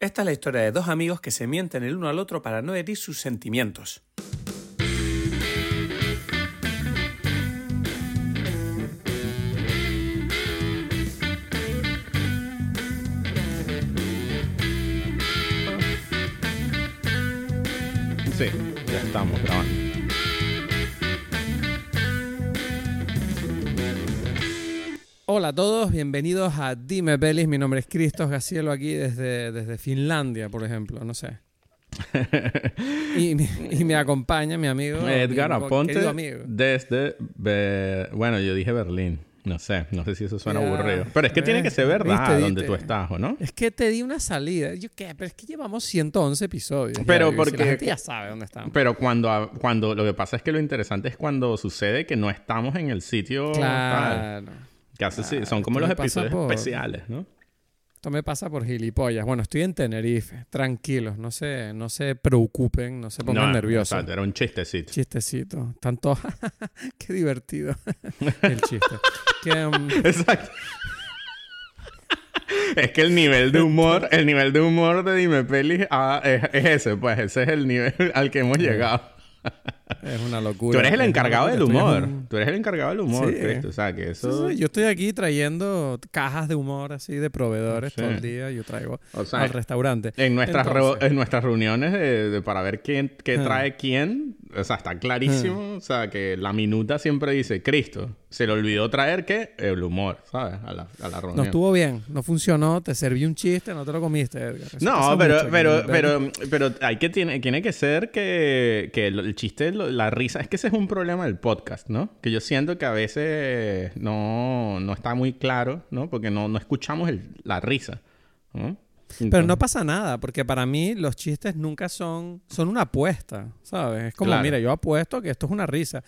Esta es la historia de dos amigos que se mienten el uno al otro para no herir sus sentimientos. Sí, ya estamos grabando. Hola a todos, bienvenidos a Dime Pelis. Mi nombre es Cristos Gacielo aquí desde, desde Finlandia, por ejemplo, no sé. y, me- y me acompaña mi amigo Edgar mi Aponte amigo. desde... Be- Bueno, yo dije Berlín. No sé, no sé si eso suena aburrido. Pero es que tiene que ser verdad Viste, donde tú estás, ¿o no? Es que te di una salida. Yo qué, pero es que llevamos 111 episodios. Pero porque- La gente ya sabe dónde estamos. Pero cuando, cuando... Lo que pasa es que lo interesante es cuando sucede que no estamos en el sitio tal. Que hace- sí, Claro, son como los episodios por- especiales, ¿no? Esto me pasa por gilipollas. Bueno, estoy en Tenerife. Tranquilos, no se, no se preocupen, no se pongan No, nerviosos. exacto, era un chistecito. Chistecito. Tanto. Qué divertido. El chiste. Que, um, Exacto. Es que el nivel de humor, el nivel de humor de Dime Pelis ah, es, es ese, pues ese es el nivel al que hemos llegado. Es una locura. Tú eres el encargado del humor. un- Tú eres el encargado del humor, Sí. Cristo. O sea, que Sí, eso... sí, Yo estoy aquí trayendo cajas de humor así de proveedores Sí. todo el día. Yo traigo O sea, al restaurante. En nuestras, Entonces- en nuestras reuniones de, de- para ver quién qué trae quién, o sea, está clarísimo. O sea, que la minuta siempre dice, Cristo, se le olvidó traer qué? El humor, ¿sabes? A la, a la reunión. No estuvo bien, no funcionó, te serví un chiste, no te lo comiste, Edgar. Eso No, pero, pero, pero, pero hay que tiene, tiene que ser que, que el, el chiste, la risa, es que ese es un problema del podcast, ¿no? Que yo siento que a veces no, no está muy claro, ¿no? Porque no, no escuchamos el- la risa, ¿no? Pero no pasa nada, porque para mí los chistes nunca son, son una apuesta, ¿sabes? Es como, Claro. mira, yo apuesto que esto es una risa.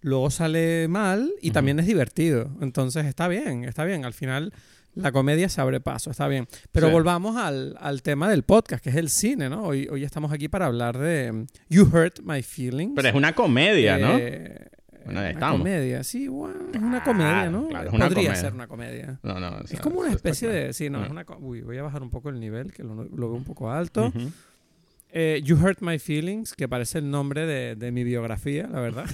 Luego sale mal y también es divertido. Entonces está bien, está bien. Al final la comedia se abre paso, está bien. Pero Sí. volvamos al, al tema del podcast, que es el cine, ¿no? Hoy, hoy estamos aquí para hablar de um, You Hurt My Feelings. Pero es una comedia, ¿no? Bueno, ahí una estamos. comedia, sí, bueno, es una comedia, ¿no? claro, es una Podría comedia. ser una comedia. No, no. o Es sea, como una especie de... Sí, no, Ah. es una... co- Uy, voy a bajar un poco el nivel, que lo, lo veo un poco alto. Ujú. Eh, you Hurt My Feelings, que parece el nombre de, de mi biografía, la verdad.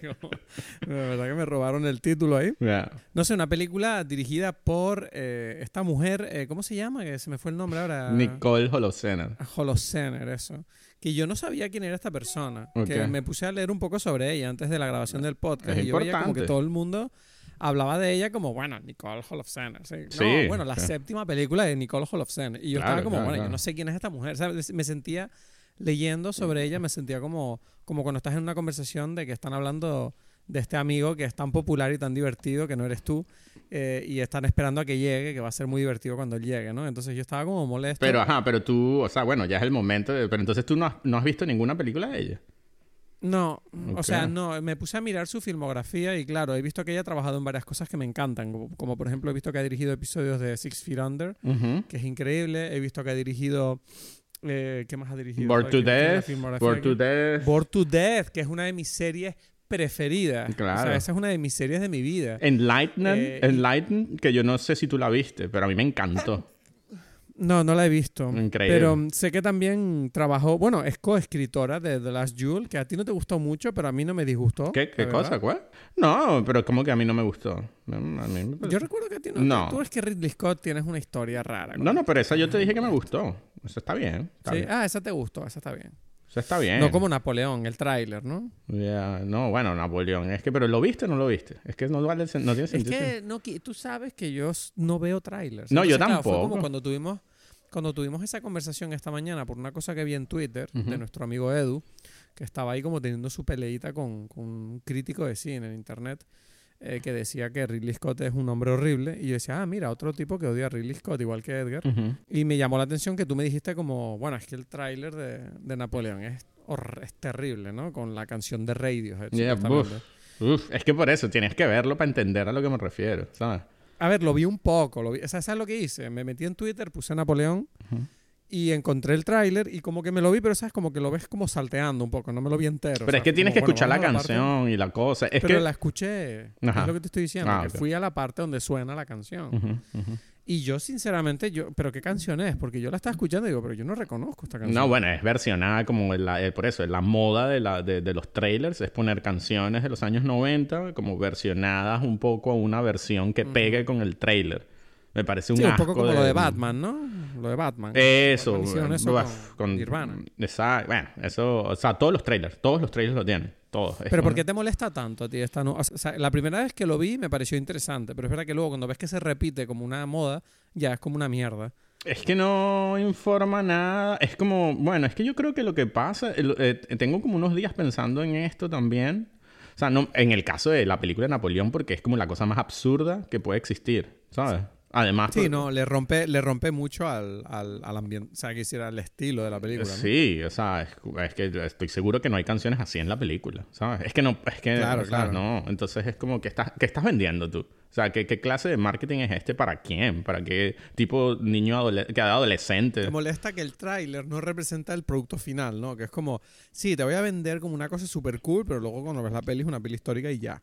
Como- la verdad que me robaron el título ahí. Ya. No sé, una película dirigida por eh, esta mujer, eh, ¿cómo se llama? Que se me fue el nombre ahora. Nicole Holocener. Holocener, eso. Que yo no sabía quién era esta persona. Que me puse a leer un poco sobre ella antes de la grabación del podcast. Es y yo veía como que importante. todo el mundo hablaba de ella como, bueno, Nicole Holocener. Sí. No, Sí, bueno, la claro. séptima película de Nicole Holocener. Y yo Claro, estaba como, claro, bueno, yo no sé quién es esta mujer. ¿sabes? Me sentía leyendo sobre ella, me sentía como, como cuando estás en una conversación de que están hablando de este amigo que es tan popular y tan divertido que no eres tú eh, y están esperando a que llegue, que va a ser muy divertido cuando él llegue, ¿no? Entonces yo estaba como molesto. Pero, ajá, pero tú, o sea, bueno, ya es el momento. de- pero entonces tú no has, no has visto ninguna película de ella. No, o sea, no, me puse a mirar su filmografía y claro, he visto que ella ha trabajado en varias cosas que me encantan, como, como por ejemplo he visto que ha dirigido episodios de Six Feet Under, que es increíble, he visto que ha dirigido, eh, ¿qué más ha dirigido? Ay, to Death. aquí. to Death. Bored to Death, que es una de mis series preferidas. Claro. O sea, esa es una de mis series de mi vida. Enlighten, Eh, y- Enlighten, que yo no sé si tú la viste, pero a mí me encantó. No, no la he visto. Increíble. Pero sé que también trabajó, bueno, es coescritora de The Last Jewel, que a ti no te gustó mucho, pero a mí no me disgustó. ¿Qué, cosa? ¿Cuál? No, pero como que a mí no me gustó. No, a mí me Yo recuerdo que a ti no. No. Tú es que Ridley Scott tienes una historia rara. No, no, pero esa yo te dije que me gustó. Eso está bien. Está Sí, bien. Ah, esa te gustó, esa está bien. Está bien. No como Napoleón, el tráiler, ¿no? Ya, No, bueno, Napoleón. Es que, pero ¿lo viste o no lo viste? Es que no, vale, no tiene Es sentido. que no, tú sabes que yo no veo trailers. No, yo Entonces, claro, fue tampoco. como cuando tuvimos, cuando tuvimos esa conversación esta mañana por una cosa que vi en Twitter de nuestro amigo Edu, que estaba ahí como teniendo su peleita con, con un crítico de cine en internet. Eh, que decía que Ridley Scott es un hombre horrible y yo decía, ah, mira, otro tipo que odia a Ridley Scott, igual que Edgar. Ujú. Y me llamó la atención que tú me dijiste como, bueno, es que el tráiler de, de Napoleón es, es terrible, ¿no? Con la canción de Radiohead. Yeah, supuestamente. Uf, es que por eso tienes que verlo para entender a lo que me refiero, ¿sabes? A ver, lo vi un poco. Lo vi, o sea, ¿sabes lo que hice? Me metí en Twitter, puse Napoleón Ujú. Y encontré el tráiler y como que me lo vi, pero sabes, como que lo ves como salteando un poco, no me lo vi entero. Pero es ¿sabes? que tienes Como, que bueno, escuchar la vamos a parte- canción y la cosa. Es pero que... la escuché. Ajá. Es lo que te estoy diciendo. Ah, que ok. fui a la parte donde suena la canción. Ujú, ujú. Y yo, sinceramente, yo, ¿pero qué canción es? Porque yo la estaba escuchando y digo, pero yo no reconozco esta canción. No, bueno, es versionada como la, eh, por eso, la moda de, la, de, de, los trailers es poner canciones de los años 90 como versionadas un poco a una versión que pegue con el trailer. Me parece un sí, asco un poco como de- lo de Batman, ¿no? Lo de Batman. Eso, Batman con con- Nirvana. Exacto, bueno, eso, o sea, todos los trailers, todos los trailers lo tienen, todos. Pero ¿por qué te molesta tanto a ti esta no? O sea, la primera vez que lo vi me pareció interesante, pero es verdad que luego cuando ves que se repite como una moda, ya es como una mierda. Es que no informa nada. Es como, bueno, es que yo creo que lo que pasa, eh, tengo como unos días pensando en esto también. O sea, no, en el caso de la película de Napoleón, porque es como la cosa más absurda que puede existir, ¿sabes? Además, Sí, por- no, le rompe, le rompe mucho al, al, al ambiente, o sea, que hiciera el estilo de la película. ¿no? Sí, o sea, es, es que estoy seguro que no hay canciones así en la película, ¿sabes? Es que no, es que, Claro, o sea, claro. no. Entonces es como que estás, ¿qué estás vendiendo tú? O sea, ¿qué, qué clase de marketing es este para quién? ¿Para qué tipo niño que adolescente? Te molesta que el tráiler no representa el producto final, ¿no? Que es como, sí, te voy a vender como una cosa súper cool, pero luego cuando ves la peli es una peli histórica y ya.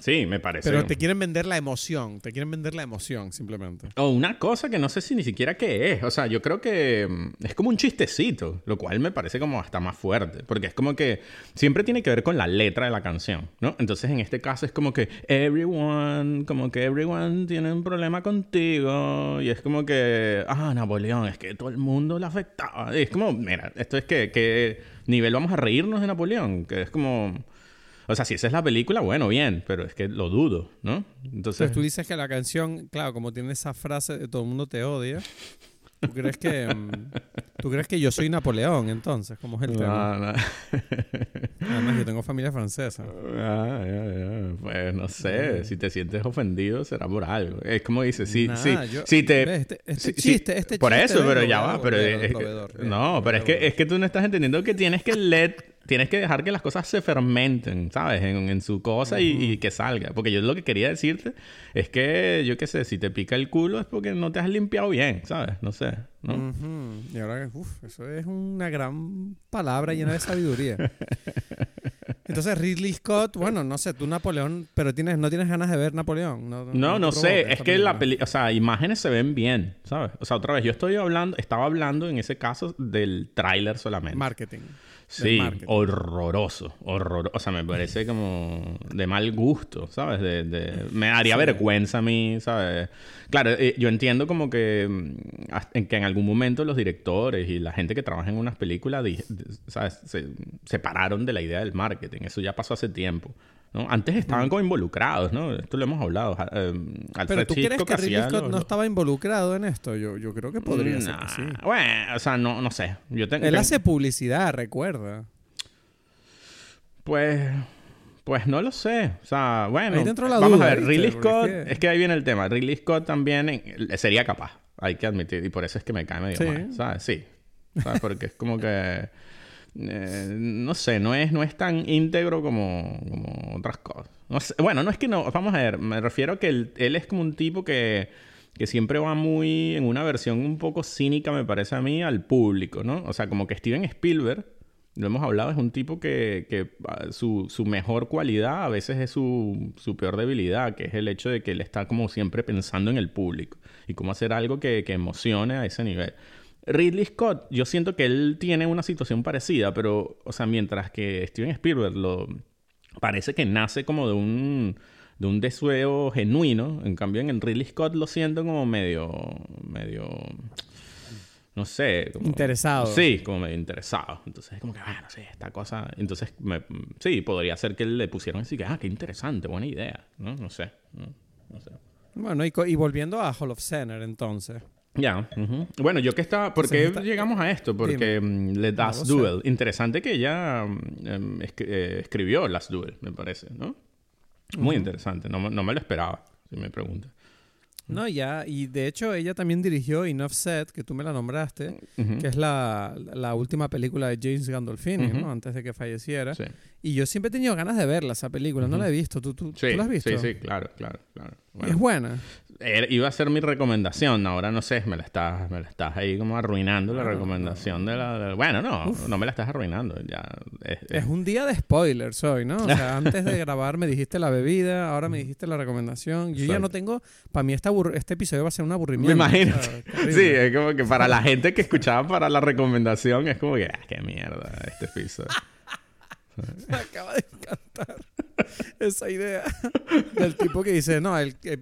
Sí, me parece. Pero te quieren vender la emoción, te quieren vender la emoción simplemente. O una cosa que no sé si ni siquiera qué es. O sea, yo creo que mm, es como un chistecito, lo cual me parece como hasta más fuerte. Porque es como que siempre tiene que ver con la letra de la canción, ¿no? Entonces en este caso es como que everyone, como que everyone tiene un problema contigo. Y es como que, ah, Napoleón, es que todo el mundo le afectaba. Y es como, mira, esto es que, ¿qué nivel vamos a reírnos de Napoleón? Que es como... O sea, si esa es la película, bueno, bien, pero es que lo dudo, ¿no? Entonces... Entonces tú dices que la canción, claro, como tiene esa frase de todo el mundo te odia, ¿tú crees que, mm, ¿tú crees que yo soy Napoleón entonces? ¿Cómo es el tema? No, no. Además, yo tengo familia francesa. Ah, ya, ya. Pues no sé, si te sientes ofendido será por algo. Es como dices, si, Nah, si, yo- si te... Este- este si- si- chiste, este Por chiste, eso, pero ya va. Pero no, pero es que, es que tú no estás entendiendo que tienes que let, tienes que dejar que las cosas se fermenten, ¿sabes? En, en su cosa y, y que salga. Porque yo lo que quería decirte es que, yo qué sé, si te pica el culo es porque no te has limpiado bien, ¿sabes? No sé, ¿no? Y ahora, uff, eso es una gran palabra llena de sabiduría. Entonces, Ridley Scott, bueno, no sé, tú Napoleón, pero tienes, no tienes ganas de ver Napoleón. No, No, sé, es que la película. peli, o sea, imágenes se ven bien, ¿sabes? O sea, otra vez, yo estoy hablando, estaba hablando en ese caso del tráiler solamente. Marketing. Sí, horroroso, horroroso, o sea, me parece como de mal gusto, ¿sabes? De, de- me daría vergüenza a mí, ¿sabes? Claro, eh, yo entiendo como que, mm, en que en algún momento los directores y la gente que trabaja en unas películas, ¿sabes? Se separaron de la idea del marketing, eso ya pasó hace tiempo. ¿No? Antes estaban como involucrados, ¿no? Esto lo hemos hablado. eh, Pero tú crees Hitchcock que Ridley Scott los- no estaba involucrado en esto. Yo, yo creo que podría ser Nah, que sí. Bueno, o sea, no, no sé. Yo. Él hace publicidad, recuerda. Pues. Pues no lo sé. O sea, bueno. Ahí dentro la vamos duda, a ver, ¿viste? Ridley Scott. es Es que- ahí viene el tema. Ridley Scott también sería capaz. Hay que admitir. Y por eso es que me cae medio Sí. mal. ¿Sabes? Sí. ¿Sabes? Porque es como que. Eh, no sé, no es, no es tan íntegro como, otras cosas. Bueno, no es que no. Vamos a ver, me refiero a que él, él es como un tipo que, que siempre va muy en una versión un poco cínica, me parece a mí, al público, ¿no? O sea, como que Steven Spielberg, lo hemos hablado, es un tipo que, que ah, su, su mejor cualidad a veces es su, su peor debilidad, que es el hecho de que él está como siempre pensando en el público y cómo hacer algo que, que emocione a ese nivel. Ridley Scott, yo siento que él tiene una situación parecida, pero, o sea, mientras que Steven Spielberg lo parece que nace como de un de un deseo genuino, en cambio en el Ridley Scott lo siento como medio medio no sé, como- Interesado. Sí, como medio interesado. Entonces, como que, bueno, sí, esta cosa. Entonces, me- sí, podría ser que le pusieron así que, ah, qué interesante, buena idea. No, no sé. No, no sé. Bueno, y, y volviendo a Hall of Center, entonces. Ya. ujú. Bueno, yo que estaba... ¿Por qué esta- llegamos a esto? Porque mm, The Last sé. Duel. Interesante que ella mm, em, escri- eh, escribió Last Duel, me parece, ¿no? Muy interesante. No, me- no me lo esperaba, si me preguntas. No, ya, y de hecho ella también dirigió Enough Said, que tú me la nombraste, Ujú. que es la, la última película de James Gandolfini, Ujú. ¿no? Antes de que falleciera. Sí. Y yo siempre he tenido ganas de verla, esa película. No Ujú. la he visto. ¿Tú, tú, Sí, ¿tú la has visto? sí, sí, claro, claro, claro. Es buena. Era- iba a ser mi recomendación. Ahora no sé, me la estás, me la estás ahí como arruinando la recomendación de la. de- Bueno, no, no me la estás arruinando. Ya. es- es- Es un día de spoilers hoy, ¿no? O sea, antes de grabar me dijiste la bebida, ahora me dijiste la recomendación. Yo ya no tengo... Para mí este, este episodio va a ser un aburrimiento. Me imagino. o sea, terrible. Sí, es como que para la gente que escuchaba para la recomendación es como que, ah, qué mierda este episodio. Me acaba de encantar esa idea del tipo que dice, no, el, el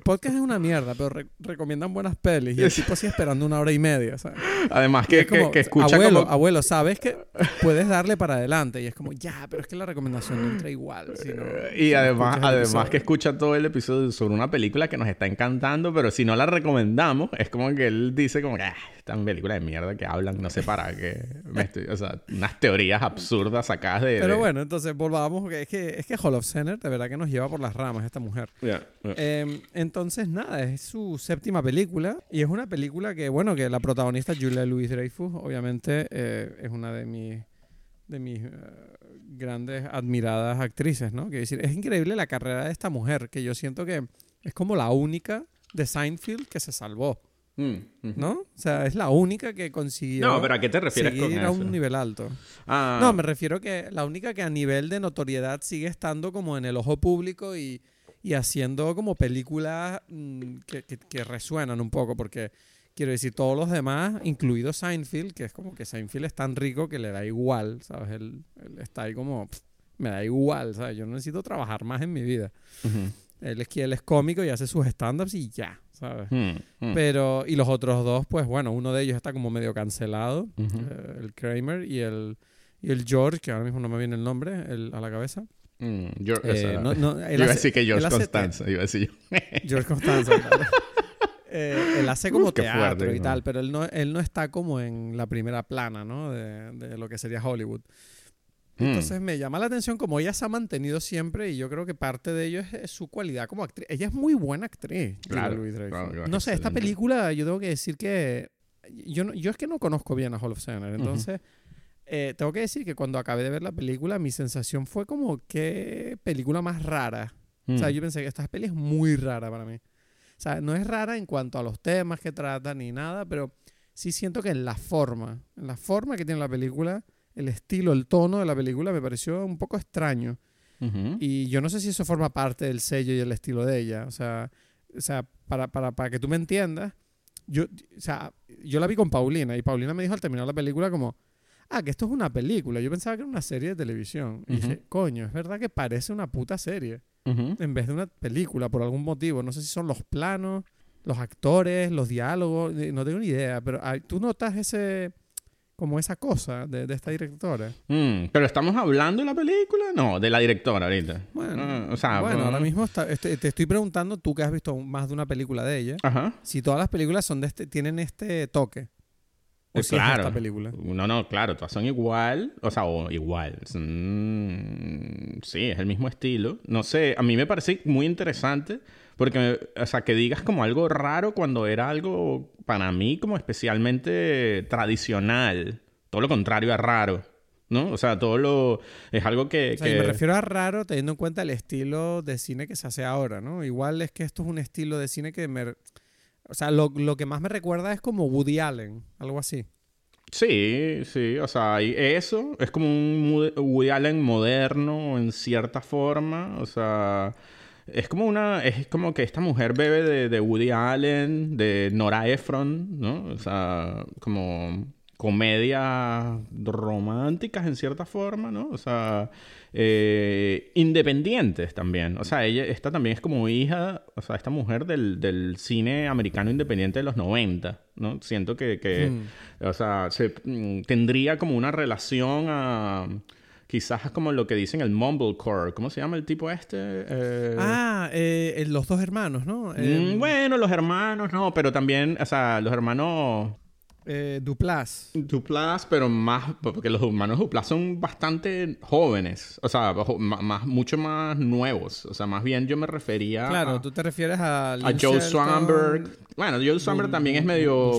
podcast es una mierda, pero re- recomiendan buenas pelis. Y el tipo así esperando una hora y media, ¿sabes? Además que, es como, que, que escucha abuelo, como... abuelo, sabes que puedes darle para adelante. Y es como, ya, pero es que la recomendación no entra igual. si no- Y además, el además episodio". que escucha todo el episodio sobre una película que nos está encantando, pero si no la recomendamos, es como que él dice como que, ah, esta película de mierda que hablan, no sé para qué. Me estoy- o sea, unas teorías absurdas sacadas de... Pero bueno, entonces volvamos. porque Es que, es que Hall of Center de verdad que nos lleva por las ramas esta mujer. Eh, entonces, nada, es su séptima película y es una película que, bueno, que la protagonista Julia Louis Dreyfus, obviamente, eh, es una de mis, de mis eh, grandes admiradas actrices, ¿no? Que decir, es increíble la carrera de esta mujer, que yo siento que es como la única de Seinfeld que se salvó, Mm. ¿no? O sea, es la única que consiguió No, pero ¿a qué te refieres con a un nivel alto. Ah, No, me refiero que la única que a nivel de notoriedad sigue estando como en el ojo público y, y haciendo como películas mm, que, que- que resuenan un poco, porque quiero decir, todos los demás, incluido Seinfeld, que es como que Seinfeld es tan rico que le da igual, ¿sabes? Él, él está ahí como, "Pff, me da igual, ¿sabes? Yo no necesito trabajar más en mi vida. ujú. Él es él es cómico y hace sus stand-ups y ya, ¿sabes? Mm, mm. Pero, y los otros dos, pues bueno, uno de ellos está como medio cancelado, Ujú. eh, el Kramer y el, y el George, que ahora mismo no me viene el nombre el- a la cabeza. Mm, yo, o Eh, sea, no- no, yo él iba a decir que George te- Constanza, iba a decir yo. George Constanza. claro. Eh, él hace como Uf, teatro fuerte, y ¿no? tal, pero él no, él no está como en la primera plana, ¿no? De, de lo que sería Hollywood. Mm. Entonces me llama la atención como ella se ha mantenido siempre y yo creo que parte de ello es, es su cualidad como actriz. Ella es muy buena actriz, Claro, Louis-Dreyfus. claro, claro, no sé, esta película yo tengo que decir que yo, no- yo es que no conozco bien a Hall of Center, entonces eh, tengo que decir que cuando acabé de ver la película mi sensación fue como qué película más rara. O sea, Mm. yo pensé que esta peli es muy rara para mí. O sea, no es rara en cuanto a los temas que trata ni nada, pero sí siento que en la forma, en la forma que tiene la película, el estilo, el tono de la película me pareció un poco extraño. Y yo no sé si eso forma parte del sello y el estilo de ella. O sea, o sea para, para, para que tú me entiendas, yo, o sea, yo la vi con Paulina y Paulina me dijo al terminar la película como, ah, que esto es una película. Yo pensaba que era una serie de televisión. Y dije, coño, es verdad que parece una puta serie en vez de una película por algún motivo. No sé si son los planos, los actores, los diálogos, no tengo ni idea, pero ah, tú notas ese como esa cosa de, de esta directora. Mm, Pero estamos hablando de la película, no, de la directora ahorita. Bueno, Ah, o sea, bueno, mm, ahora mismo está- este- te estoy preguntando, tú que has visto más de una película de ella, Ajá. si todas las películas son de este, tienen este toque. O Eh, si es claro. esta película. No, no, claro, todas son igual, o sea, o igual. Mm, sí, es el mismo estilo. No sé, a mí me parece muy interesante porque, o sea, que digas como algo raro cuando era algo para mí como especialmente tradicional. Todo lo contrario a raro, ¿no? O sea, todo lo... Es algo que... O sea, y que- me refiero a raro teniendo en cuenta el estilo de cine que se hace ahora, ¿no? Igual es que esto es un estilo de cine que me... O sea, lo, lo que más me recuerda es como Woody Allen, algo así. Sí, sí, o sea, y eso es como un Woody- Allen moderno en cierta forma, o sea, es como una, es como que esta mujer bebe de, de Woody Allen, de Nora Ephron, ¿no? O sea, como comedias románticas en cierta forma, ¿no? O sea, eh, independientes también. O sea, ella, esta también es como hija, o sea, esta mujer del, del cine americano independiente de los 90, ¿no? Siento que, que Mm. o sea, se, mm, tendría como una relación a... Quizás como lo que dicen el mumblecore. ¿Cómo se llama el tipo este? Eh, Ah, eh, los dos hermanos, ¿no? mm, Eh, bueno, los hermanos, no, pero también, o sea, los hermanos... Eh, Duplas. Duplas, pero más, porque los humanos Duplas son bastante jóvenes, o sea, más, mucho más nuevos, o sea, más bien yo me refería Claro, a, tú te refieres a... Joe Swanberg. Bueno, Joe Swanberg también es medio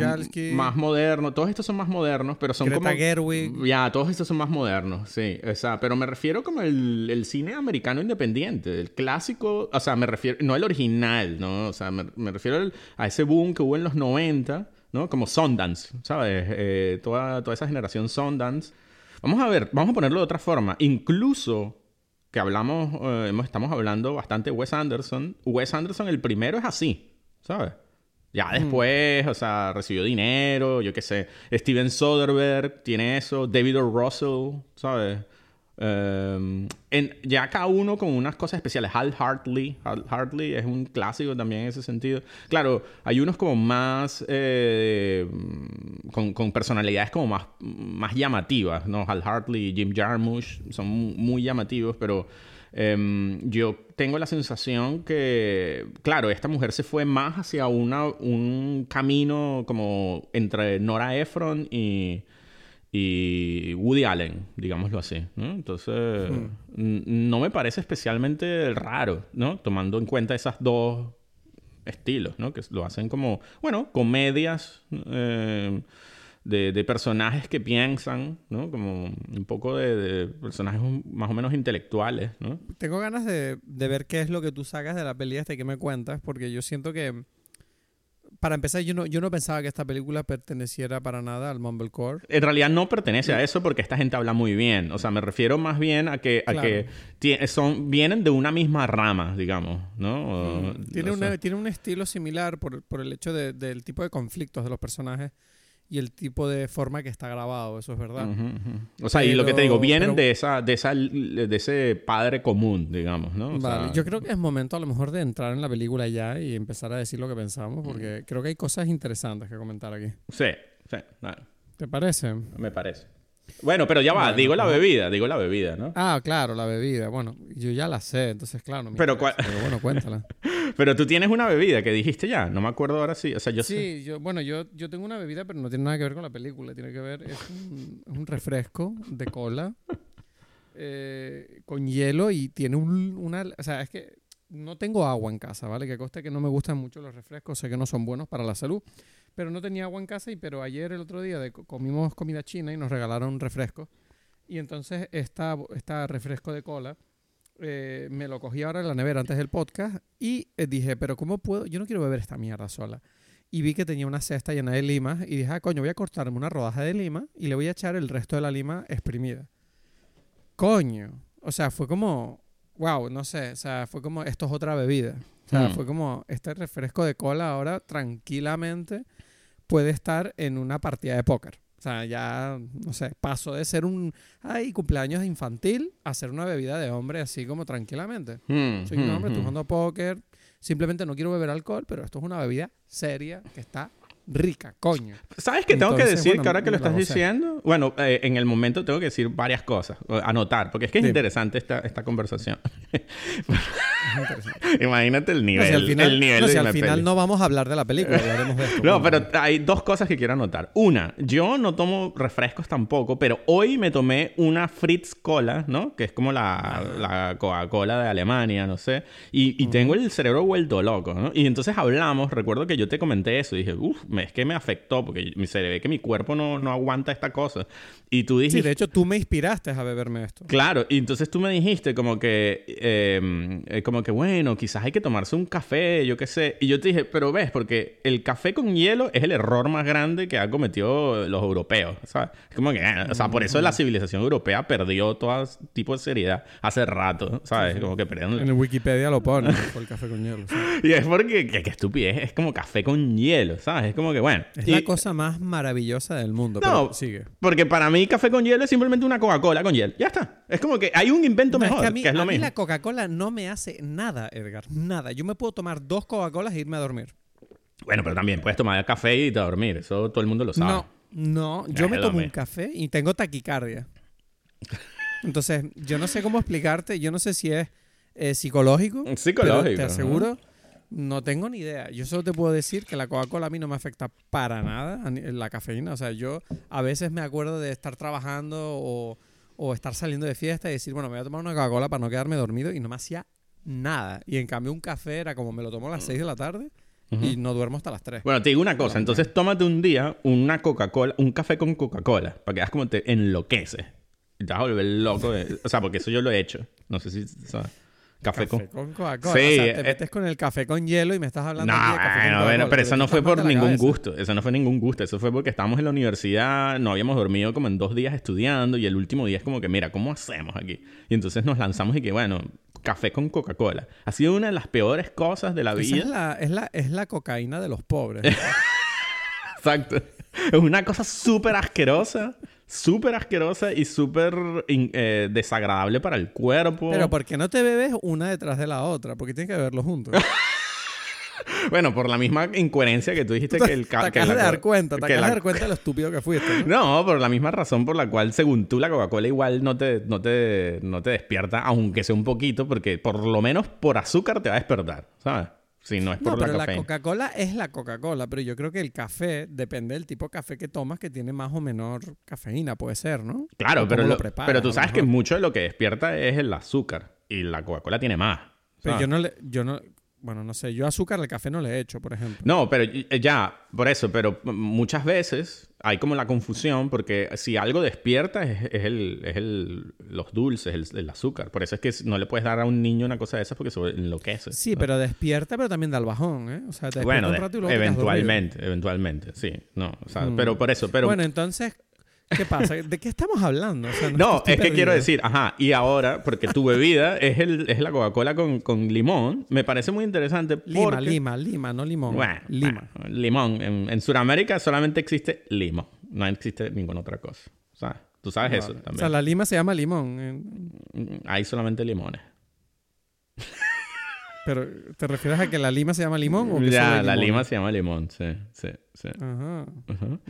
más moderno, todos estos son más modernos, pero son Greta como... Gerwig. Ya, todos estos son más modernos, sí, o sea, pero me refiero como el, el cine americano independiente, el clásico, o sea, me refiero, no el original, ¿no? O sea, me, me refiero al- a ese boom que hubo en los 90, ¿no? Como Sundance, ¿sabes? Eh, toda, toda esa generación Sundance. Vamos a ver, vamos a ponerlo de otra forma. Incluso que hablamos, eh, estamos hablando bastante de Wes Anderson. Wes Anderson, el primero es así, ¿sabes? Ya después, o sea, recibió dinero, yo qué sé. Steven Soderbergh tiene eso. David O. Russell, ¿sabes? Um, en, ya cada uno con unas cosas especiales. Hal Hartley. Hal Hartley es un clásico también en ese sentido. Claro, hay unos como más... eh, con, personalidades como más, más llamativas, ¿no? Hal Hartley Jim Jarmusch son mu- muy llamativos, pero... em, yo tengo la sensación que, claro, esta mujer se fue más hacia una, un camino como entre Nora Ephron y, y Woody Allen, digámoslo así. ¿no? Entonces, n- no me parece especialmente raro, ¿no? Tomando en cuenta esas dos estilos, ¿no? Que lo hacen como, bueno, comedias eh, de, de personajes que piensan, ¿no? Como un poco de, de personajes más o menos intelectuales, ¿no? Tengo ganas de, de ver qué es lo que tú sacas de la peli esta y que me cuentas, porque yo siento que, para empezar, yo no, yo no pensaba que esta película perteneciera para nada al Mumblecore. En realidad no pertenece a eso porque esta gente habla muy bien. O sea, me refiero más bien a que, a Claro. que son, vienen de una misma rama, digamos, ¿no? O- Tiene, o una- tiene un estilo similar por, por el hecho de- del tipo de conflictos de los personajes y el tipo de forma que está grabado, eso es verdad. O sea, y lo que te digo, vienen pero- de esa, de esa, de ese padre común, digamos, ¿no? O Vale, sea, yo creo que es momento a lo mejor de entrar en la película ya y empezar a decir lo que pensamos, porque creo que hay cosas interesantes que comentar aquí. Sí, sí, claro, ¿Te parece? me parece. Bueno, pero ya va, Bueno, digo la bebida, digo la bebida, ¿no? Ah, claro, la bebida. Bueno, yo ya la sé, entonces claro. no me Pero interesa, pero bueno, cuéntala. Pero tú tienes una bebida que dijiste ya, no me acuerdo ahora sí. O sea, yo sé. Sí, yo, bueno, yo, yo tengo una bebida, pero no tiene nada que ver con la película. Tiene que ver, es un, es un refresco de cola eh, con hielo y tiene un, una... O sea, es que no tengo agua en casa, ¿vale? Que coste que no me gustan mucho los refrescos, sé que no son buenos para la salud, pero no tenía agua en casa y pero ayer, el otro día, de, comimos comida china y nos regalaron refrescos. Y entonces esta, esta refresco de cola eh, me lo cogí ahora en la nevera antes del podcast y eh, dije, pero ¿cómo puedo? Yo no quiero beber esta mierda sola. Y vi que tenía una cesta llena de limas y dije, ah, coño, voy a cortarme una rodaja de lima y le voy a echar el resto de la lima exprimida. Coño. O sea, fue como, wow, no sé, o sea, fue como, esto es otra bebida. O sea, Hmm. fue como, este refresco de cola ahora tranquilamente puede estar en una partida de póker. O sea, ya, no sé, paso de ser un, ay, cumpleaños infantil a ser una bebida de hombre así como tranquilamente. Hmm, Soy un hmm, hombre, estoy hmm. jugando póker, simplemente no quiero beber alcohol, pero esto es una bebida seria que está rica, coño. ¿Sabes qué tengo que decir bueno, que ahora que lo me estás diciendo? Bueno, eh, en el momento tengo que decir varias cosas, anotar, porque es que es Sí. interesante esta, esta conversación. Es. Imagínate el No, nivel, si al final, el nivel no, de si al la final no vamos a hablar de la película, hablaremos de esto. No, pero hay dos cosas que quiero anotar. Una, yo no tomo refrescos tampoco, pero hoy me tomé una Fritz Cola, ¿no? Que es como la, la Coca-Cola de Alemania, no sé. Y, y tengo el cerebro vuelto loco, ¿no? Y entonces hablamos, recuerdo que yo te comenté eso. Y dije, uff, es que me afectó porque se ve que mi cuerpo no, no aguanta esta cosa. Y tú dijiste... Sí, de hecho, tú me inspiraste a beberme esto. Claro, y entonces tú me dijiste como que, eh, eh, como que bueno, quizás hay que tomarse un café, yo qué sé. Y yo te dije, pero ves, porque el café con hielo es el error más grande que han cometido los europeos, ¿sabes? Es como que, eh, o sea, por eso la civilización europea perdió todo tipo de seriedad hace rato, ¿sabes? Como que perdieron... En el Wikipedia lo pone, fue el café con hielo. sí. Y es porque, qué, qué estupidez, es como café con hielo, ¿sabes? Es como que, bueno. Es y- la cosa más maravillosa del mundo. No, pero sigue. porque para mí café con hielo es simplemente una Coca-Cola con hielo. Ya está. Es como que hay un invento No, es mejor, que a mí, que es lo a mí mismo. la Coca-Cola no me hace nada, Edgar. Nada. Yo me puedo tomar dos Coca-Colas e irme a dormir. Bueno, pero también puedes tomar café y irte a dormir. Eso todo el mundo lo sabe. No, no. Yo me es tomo un café y tengo taquicardia. Entonces, yo no sé cómo explicarte. Yo no sé si es eh, psicológico. Psicológico, pero Te aseguro No tengo ni idea. Yo solo te puedo decir que la Coca-Cola a mí no me afecta para nada, la cafeína. O sea, yo a veces me acuerdo de estar trabajando o, o estar saliendo de fiesta y decir, bueno, me voy a tomar una Coca-Cola para no quedarme dormido y no me hacía nada. Y en cambio un café era como me lo tomo a las 6 de la tarde y no duermo hasta las 3. Bueno, te digo una cosa. Entonces, tómate un día una Coca-Cola, un café con Coca-Cola, para que veas como te enloqueces. Y te vas a volver loco. de- O sea, porque eso yo lo he hecho. No sé si... ¿sabes? Café, Café con... con Coca-Cola. Sí, o sea, te eh, metes con el café con hielo y me estás hablando No, de café con Coca-Cola, bueno, pero eso te no fue por ningún gusto. Eso no fue ningún gusto. Eso fue porque estábamos en la universidad, no habíamos dormido como en dos días estudiando y el último día es como que, mira, ¿cómo hacemos aquí? Y entonces nos lanzamos y que, bueno, café con Coca-Cola. Ha sido una de las peores cosas de la Esa vida. es la, es, la, es la cocaína de los pobres. Exacto. Es una cosa súper asquerosa, súper asquerosa y súper eh, desagradable para el cuerpo. Pero ¿por qué no te bebes una detrás de la otra? Porque tienes que beberlos juntos. Bueno, por la misma incoherencia que tú dijiste que el te que acabas la de dar cuenta, te acabas la- de dar cuenta de lo estúpido que fuiste. ¿no? No, por la misma razón por la cual, según tú, la Coca-Cola igual no te, no, te, no te despierta, aunque sea un poquito, porque por lo menos por azúcar te va a despertar, ¿sabes? Si no es por No, la pero la. Coca-Cola es la Coca-Cola, pero yo creo que el café depende del tipo de café que tomas que tiene más o menor cafeína, puede ser, ¿no? Claro, pero, lo- preparas, pero tú sabes que mucho de lo que despierta es el azúcar y la Coca-Cola tiene más. Pero ¿sabes? yo no le, yo no, bueno, no sé, yo azúcar al café no le he hecho, por ejemplo. No, pero eh, ya, por eso, pero muchas veces hay como la confusión porque si algo despierta es, es el, es el, los dulces, el, el azúcar. Por eso es que no le puedes dar a un niño una cosa de esas porque se enloquece. Sí, pero despierta, pero también da el bajón, ¿eh? O sea, te despierta Bueno, un de- rato y luego te quedas eventualmente, eventualmente, sí. No, o sea, Mm. pero por eso, pero... Bueno, entonces, ¿qué pasa? ¿De qué estamos hablando? O sea, no, es que quiero decir, ajá, y ahora, porque tu bebida es, el, es la Coca-Cola con, con limón, me parece muy interesante porque... Lima, lima, lima, no limón. Bueno, lima. bueno, limón. En, en Sudamérica solamente existe limón. No existe ninguna otra cosa. ¿Sabes? Tú sabes eso Vale. O también. sea, la lima se llama limón. eh, Mm, Hay solamente limones. Pero, ¿te refieres a que la lima se llama limón o que Ya, la lima se llama limón, sí, sí, sí. Ajá.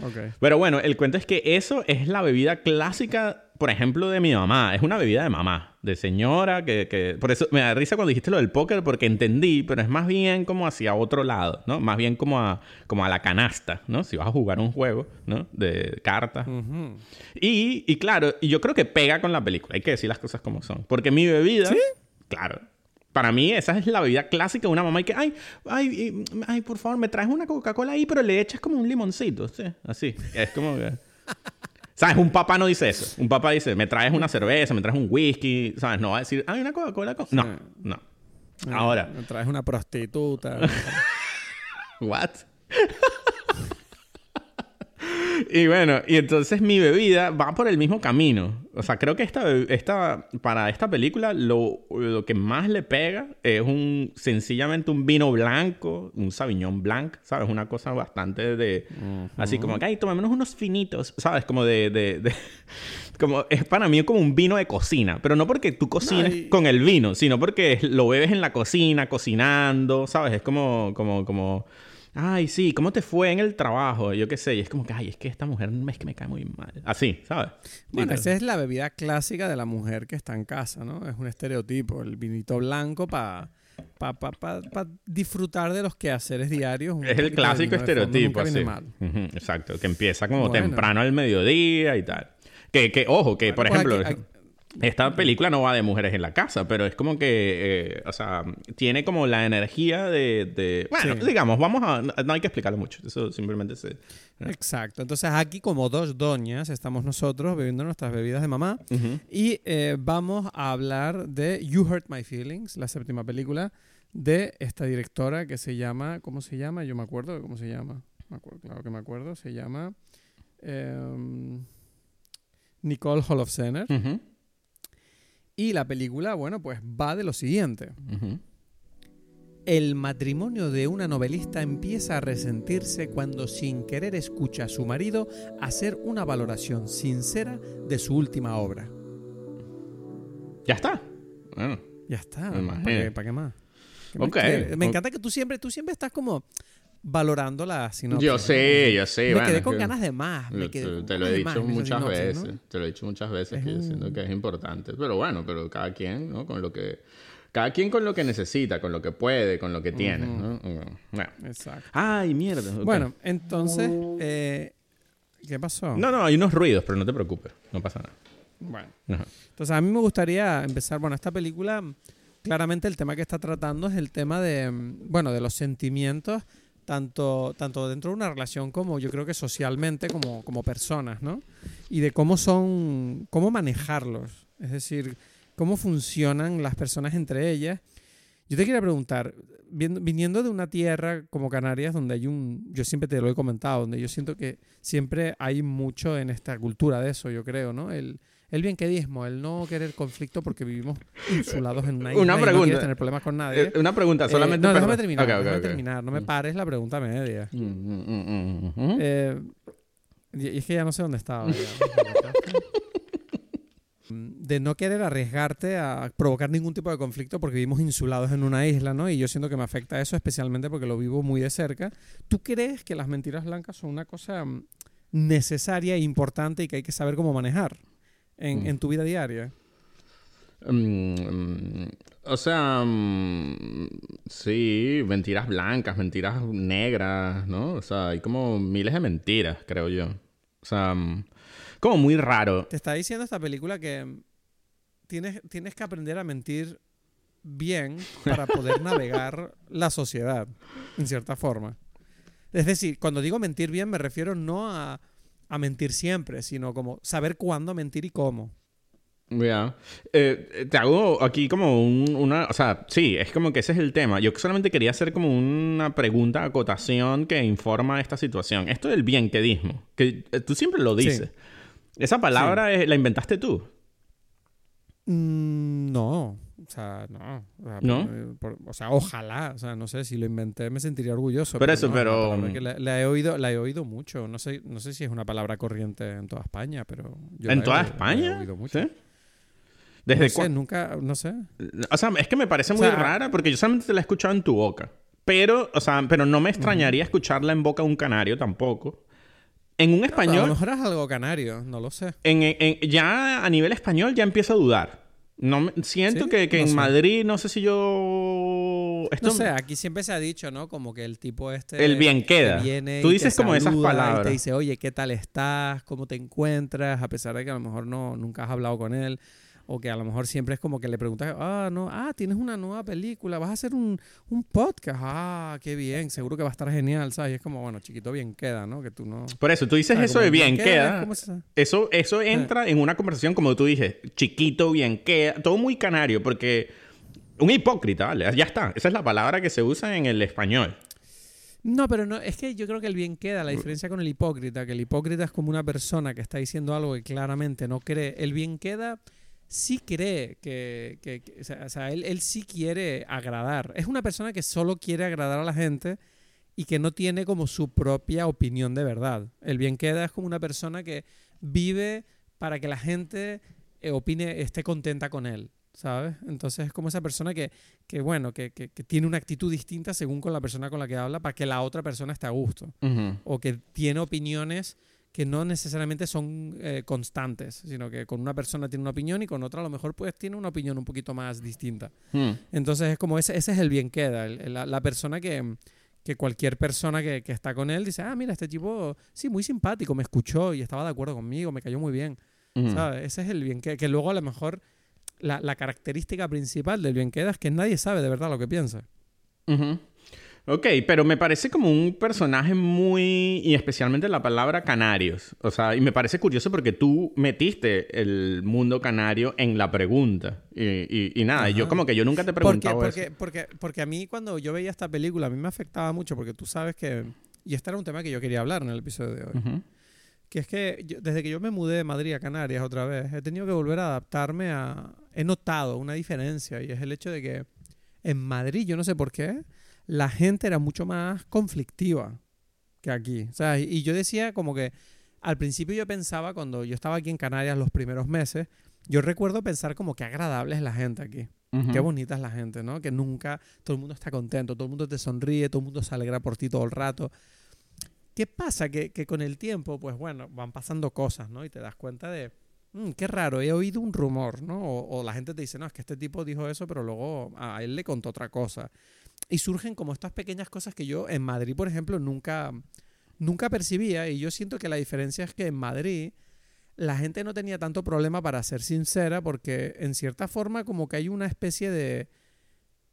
Ok. Pero bueno, el cuento es que eso es la bebida clásica, por ejemplo, de mi mamá. Es una bebida de mamá, de señora, que, que... Por eso me da risa cuando dijiste lo del póker, porque entendí, pero es más bien como hacia otro lado, ¿no? Más bien como a, como a la canasta, ¿no? Si vas a jugar un juego, ¿no? De cartas. Ujú. Y, y claro, y yo creo que pega con la película. Hay que decir las cosas como son. Porque mi bebida... ¿Sí? Claro. Para mí esa es la bebida clásica de una mamá y que, ay, ay, ay, por favor, me traes una Coca-Cola ahí, pero le echas como un limoncito, ¿sí? Así. Es como que... ¿Sabes? Un papá no dice eso. Un papá dice, me traes una cerveza, me traes un whisky, ¿sabes? No va a decir, hay una Coca-Cola. No, no. Ahora, Me traes una prostituta. ¿What? Y bueno, y entonces mi bebida va por el mismo camino. O sea, creo que esta, esta para esta película lo, lo que más le pega es un sencillamente un vino blanco, un Sauvignon Blanc, ¿sabes? Una cosa bastante de... Así como que, ay, tomémonos unos finitos, ¿sabes? Como de... de- de- como, es para mí como un vino de cocina, pero no porque tú cocines y- con el vino, sino porque lo bebes en la cocina, cocinando, ¿sabes? Es como, como, como, ay, sí, ¿cómo te fue en el trabajo? Yo qué sé, y es como que, ay, es que esta mujer es que me cae muy mal. Así, ¿sabes? Bueno, Sí, esa es la bebida clásica de la mujer que está en casa, ¿no? Es un estereotipo, el vinito blanco para pa, pa, pa- pa disfrutar de los quehaceres diarios. Es el clásico estereotipo. Ujú, exacto, que empieza como Bueno. temprano al mediodía y tal. Que, que ojo, que por pues ejemplo, aquí- esta película no va de mujeres en la casa, pero es como que, eh, o sea, tiene como la energía de, de- bueno, Sí. digamos, vamos a, no hay que explicarlo mucho, eso simplemente se... Exacto. Entonces aquí como dos doñas estamos nosotros bebiendo nuestras bebidas de mamá y eh, vamos a hablar de You Hurt My Feelings, la séptima película de esta directora que se llama, ¿cómo se llama? Yo me acuerdo de cómo se llama. Me acuerdo, claro que me acuerdo. Se llama em, Nicole Holofcener. Y la película, bueno, pues va de lo siguiente. El matrimonio de una novelista empieza a resentirse cuando sin querer escucha a su marido hacer una valoración sincera de su última obra. Ya está. Bueno, Ya está. ¿Para qué, para qué más? ¿Qué más Ok. quieres? Me encanta que tú siempre, tú siempre estás como valorando la sinopsis. yo sé, yo sé. Me bueno, quedé con ganas de más. Me quedé te, te lo he dicho muchas sinopsis, veces. ¿no? Te lo he dicho muchas veces Es que yo un- siento que es importante. Pero bueno, pero cada quien, ¿no? Con lo que Cada quien con lo que necesita, con lo que puede, con lo que tiene. ¿no? Bueno. Exacto. Ay, mierda. Bueno, entonces, eh, ¿qué pasó? No, no, hay unos ruidos, pero no te preocupes. No pasa nada. Bueno. Ajá. Entonces, a mí me gustaría empezar, bueno, esta película, claramente el tema que está tratando es el tema de, bueno, de los sentimientos, tanto, tanto dentro de una relación como yo creo que socialmente, como, como personas, ¿no? Y de cómo son, cómo manejarlos, es decir, cómo funcionan las personas entre ellas. Yo te quería preguntar, viniendo de una tierra como Canarias, donde hay un, yo siempre te lo he comentado, donde yo siento que siempre hay mucho en esta cultura de eso, yo creo, ¿no? El, el bienquedismo, el no querer conflicto porque vivimos insulados en una isla Una y no pregunta. quieres tener problemas con nadie. Eh, una pregunta, Eh, solamente. no, déjame terminar, Ok, ok, déjame terminar, no me pares la pregunta media. Mm, mm, mm. Eh, y y es que ya no sé dónde estaba. de no querer arriesgarte a provocar ningún tipo de conflicto porque vivimos insulados en una isla, ¿no? Y yo siento que me afecta eso especialmente porque lo vivo muy de cerca. ¿Tú crees que las mentiras blancas son una cosa necesaria e importante y que hay que saber cómo manejar en, Mm. en tu vida diaria? Mm, mm, o sea, sí, mentiras blancas, mentiras negras, ¿no? O sea, hay como miles de mentiras, creo yo. O sea, como muy raro. Te está diciendo esta película que tienes, tienes que aprender a mentir bien para poder navegar la sociedad, en cierta forma. Es decir, cuando digo mentir bien me refiero no a, a mentir siempre, sino como saber cuándo mentir y cómo. Ya. Eh, te hago aquí como un- una... O sea, sí, es como que ese es el tema. Yo solamente quería hacer como una pregunta, acotación que informa esta situación. Esto del bienquedismo, que eh, tú siempre lo dices. Esa palabra es- la inventaste tú. Mm, no, o sea, no. O sea, ¿No? eh, por- o sea, ojalá, o sea, no sé, si lo inventé me sentiría orgulloso. Por eso, no, pero- que La, la he oído, la he oído mucho. No sé, no sé si es una palabra corriente en toda España, pero yo ¿En he- toda la he España? oído mucho. ¿Sí? ¿Desde no sé, nunca, no sé. O sea, es que me parece O muy sea, rara porque yo solamente te la he escuchado en tu boca. Pero, o sea, pero no me extrañaría escucharla en boca de un canario tampoco. En un A lo español, mejor es algo canario, no lo sé. en, en- ya a nivel español ya empiezo a dudar. No me- siento ¿Sí? que, que No en sé. Madrid, no sé si yo... Esto, No sé, aquí siempre se ha dicho, ¿no? Como que el tipo este... El bien queda. que viene Tú dices como esas saluda y palabras. te dice, oye, ¿qué tal estás? ¿Cómo te encuentras? A pesar de que a lo mejor no, nunca has hablado con él. O que a lo mejor siempre es como que le preguntas, ah, no, ah, tienes una nueva película, vas a hacer un, un podcast. Ah, qué bien, seguro que va a estar genial, ¿sabes? Y es como, bueno, chiquito, bien queda, ¿no? Que tú no... Por eso, tú dices ¿sabes? eso de bien queda. ¿cómo es eso? Eso, eso entra en una conversación, como tú dices, chiquito, bien queda, todo muy canario, porque un hipócrita, ¿vale? Ya está. Esa es la palabra que se usa en el español. No, pero no, es que yo creo que el bien queda, la diferencia con el hipócrita, que el hipócrita es como una persona que está diciendo algo que claramente no cree. El bien queda sí cree que, que- que- o sea, él, él sí quiere agradar. Es una persona que solo quiere agradar a la gente y que no tiene como su propia opinión de verdad. El bien queda es como una persona que vive para que la gente eh, opine, esté contenta con él. ¿Sabes? Entonces es como esa persona que, que bueno, que, que- que tiene una actitud distinta según con la persona con la que habla para que la otra persona esté a gusto. O que tiene opiniones que no necesariamente son eh, constantes, sino que con una persona tiene una opinión y con otra a lo mejor pues tiene una opinión un poquito más distinta. Hmm. Entonces es como ese, ese es el bien queda, el- la, la persona que, que cualquier persona que, que está con él dice, ah, mira, este tipo, sí, muy simpático, me escuchó y estaba de acuerdo conmigo, me cayó muy bien. Ujú. ¿sabes? Ese es el bien queda, que luego a lo mejor la, la característica principal del bien queda es que nadie sabe de verdad lo que piensa. Ujú. Ok, pero me parece como un personaje muy... Y especialmente la palabra canarios. O sea, y me parece curioso porque tú metiste el mundo canario en la pregunta. Y, y- y nada, y yo Ajá. como que yo nunca te he Porque, preguntado porque, eso. porque, porque a mí cuando yo veía esta película, a mí me afectaba mucho porque tú sabes que... Y este era un tema que yo quería hablar en el episodio de hoy. Ujú. Que es que yo- desde que yo me mudé de Madrid a Canarias otra vez, he tenido que volver a adaptarme a... He notado una diferencia y es el hecho de que en Madrid, yo no sé por qué, la gente era mucho más conflictiva que aquí. O sea, y- yo decía como que al principio yo pensaba, cuando yo estaba aquí en Canarias los primeros meses, yo recuerdo pensar como que agradable es la gente aquí. Ujú. Qué bonita es la gente, ¿no? Que nunca todo el mundo está contento, todo el mundo te sonríe, todo el mundo se alegra por ti todo el rato. ¿Qué pasa? Que, que con el tiempo, pues bueno, van pasando cosas, ¿no? Y te das cuenta de, "Mm, qué raro, he oído un rumor, ¿no? O, o la gente te dice, no, es que este tipo dijo eso, pero luego a él le contó otra cosa. Y surgen como estas pequeñas cosas que yo en Madrid, por ejemplo, nunca, nunca percibía. Y yo siento que la diferencia es que en Madrid la gente no tenía tanto problema para ser sincera porque en cierta forma como que hay una especie de...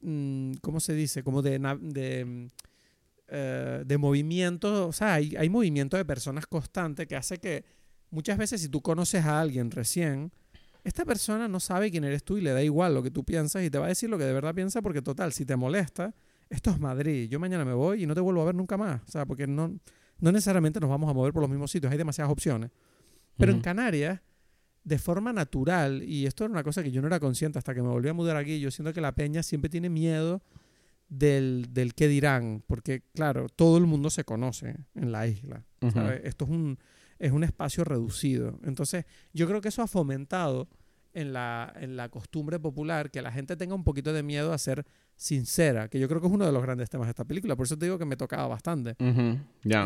mm, ¿Cómo se dice? Como de... de eh, de movimiento, o sea, hay, hay movimiento de personas constante que hace que muchas veces si tú conoces a alguien recién, esta persona no sabe quién eres tú y le da igual lo que tú piensas y te va a decir lo que de verdad piensa porque total, si te molesta, esto es Madrid, yo mañana me voy y no te vuelvo a ver nunca más, o sea, porque no, no necesariamente nos vamos a mover por los mismos sitios, hay demasiadas opciones. Pero en. Canarias, de forma natural, y esto era una cosa que yo no era consciente hasta que me volví a mudar aquí, yo siento que la peña siempre tiene miedo del, del qué dirán, porque claro, todo el mundo se conoce en la isla. Esto es un, es un espacio reducido. Entonces, yo creo que eso ha fomentado en la, en la costumbre popular que la gente tenga un poquito de miedo a ser sincera, que yo creo que es uno de los grandes temas de esta película. Por eso te digo que me tocaba bastante.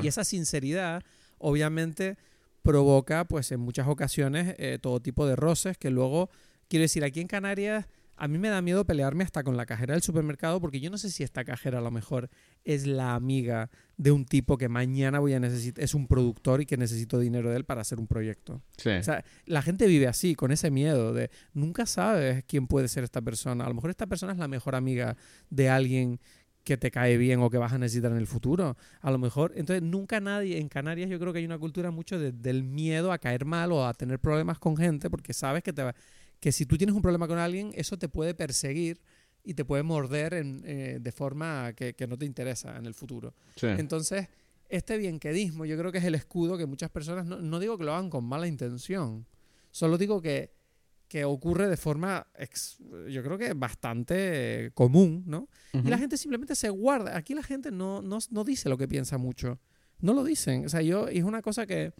Y esa sinceridad, obviamente, provoca, pues en muchas ocasiones, eh, todo tipo de roces que luego, quiero decir, aquí en Canarias, a mí me da miedo pelearme hasta con la cajera del supermercado porque yo no sé si esta cajera a lo mejor es la amiga de un tipo que mañana voy a necesitar, es un productor y que necesito dinero de él para hacer un proyecto. Sí. O sea, la gente vive así, con ese miedo de nunca sabes quién puede ser esta persona. A lo mejor esta persona es la mejor amiga de alguien que te cae bien o que vas a necesitar en el futuro. A lo mejor, entonces nunca nadie, en Canarias yo creo que hay una cultura mucho de- del miedo a caer mal o a tener problemas con gente porque sabes que, te va- que si tú tienes un problema con alguien, eso te puede perseguir y te puede morder en, eh, de forma que, que no te interesa en el futuro. sí. Entonces, este bienquedismo yo creo que es el escudo que muchas personas, no, no digo que lo hagan con mala intención, solo digo que, que ocurre de forma, ex- yo creo que bastante eh, común, ¿no? Y la gente simplemente se guarda. Aquí la gente no, no, no dice lo que piensa mucho. No lo dicen. O sea, yo, y es una cosa que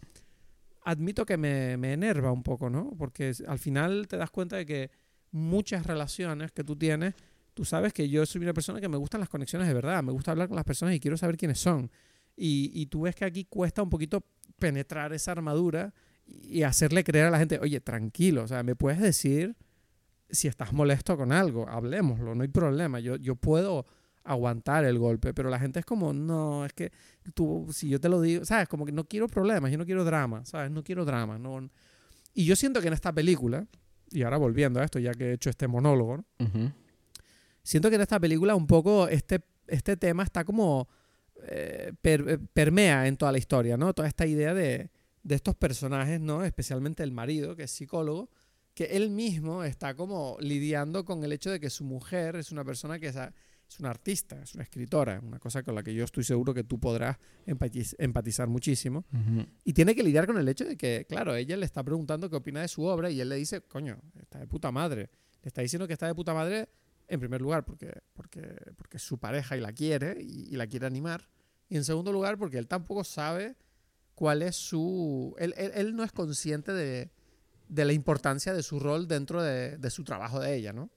admito que me, me enerva un poco, ¿no? Porque al final te das cuenta de que muchas relaciones que tú tienes, tú sabes que yo soy una persona que me gustan las conexiones de verdad, me gusta hablar con las personas y quiero saber quiénes son. Y, y tú ves que aquí cuesta un poquito penetrar esa armadura y hacerle creer a la gente, oye, tranquilo, o sea, me puedes decir si estás molesto con algo, hablemoslo, no hay problema, yo, yo puedo aguantar el golpe, pero la gente es como, no, es que tú, si yo te lo digo, ¿sabes? Como que no quiero problemas, yo no quiero drama, ¿sabes? No quiero drama, no. Y yo siento que en esta película, y ahora volviendo a esto, ya que he hecho este monólogo, ¿no? Ujú. siento que en esta película un poco este, este tema está como eh, per- eh, permea en toda la historia, ¿no? Toda esta idea de, de estos personajes, ¿no? Especialmente el marido, que es psicólogo, que él mismo está como lidiando con el hecho de que su mujer es una persona que es, a- es una artista, es una escritora, una cosa con la que yo estoy seguro que tú podrás empatiz- empatizar muchísimo. Y tiene que lidiar con el hecho de que, claro, ella le está preguntando qué opina de su obra y él le dice, coño, está de puta madre. Le está diciendo que está de puta madre, en primer lugar, porque, porque, porque es su pareja y la quiere y, y la quiere animar. Y en segundo lugar, porque él tampoco sabe cuál es su... Él, él- él no es consciente de, de la importancia de su rol dentro de, de su trabajo de ella, ¿no?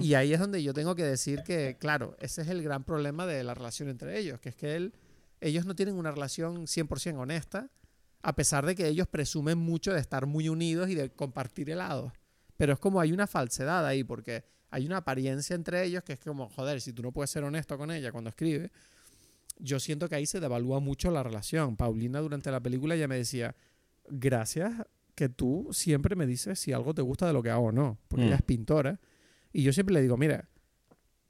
Y ahí es donde yo tengo que decir que, claro, ese es el gran problema de la relación entre ellos, que es que él, ellos no tienen una relación 100% honesta, a pesar de que ellos presumen mucho de estar muy unidos y de compartir helados. Pero es como hay una falsedad ahí, porque hay una apariencia entre ellos que es como, joder, si tú no puedes ser honesto con ella cuando escribe, yo siento que ahí se devalúa mucho la relación. Paulina durante la película ya me decía, gracias que tú siempre me dices si algo te gusta de lo que hago o no, porque Mm. ella es pintora. Y yo siempre le digo, mira,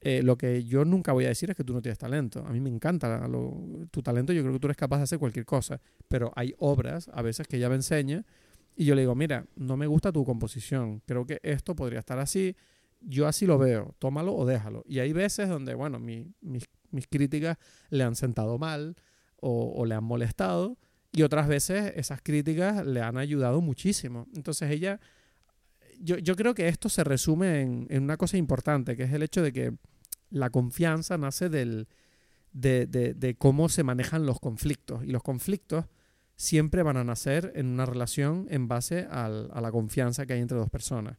eh, lo que yo nunca voy a decir es que tú no tienes talento. A mí me encanta tu talento, yo creo que tú eres capaz de hacer cualquier cosa. Pero hay obras a veces que ella me enseña y yo le digo, mira, no me gusta tu composición, creo que esto podría estar así, yo así lo veo, tómalo o déjalo. Y hay veces donde, bueno, mi- mis, mis críticas le han sentado mal o le han molestado y otras veces esas críticas le han ayudado muchísimo. Entonces ella, yo, yo creo que esto se resume en, una cosa importante, que es el hecho de que la confianza nace del, de, cómo se manejan los conflictos. Y los conflictos siempre van a nacer en una relación en base a la confianza que hay entre dos personas.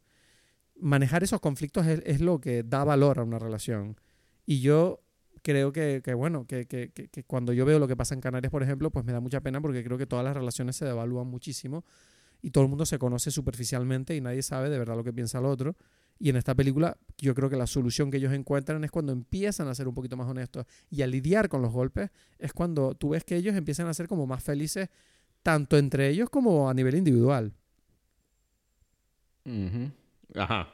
Manejar esos conflictos es, lo que da valor a una relación. Y yo creo que, que, bueno, que cuando yo veo lo que pasa en Canarias, por ejemplo, pues me da mucha pena porque creo que todas las relaciones se devalúan muchísimo. Y todo el mundo se conoce superficialmente y nadie sabe de verdad lo que piensa el otro. Y en esta película yo creo que la solución que ellos encuentran es cuando empiezan a ser un poquito más honestos y a lidiar con los golpes es cuando tú ves que ellos empiezan a ser como más felices tanto entre ellos como a nivel individual. Ajá.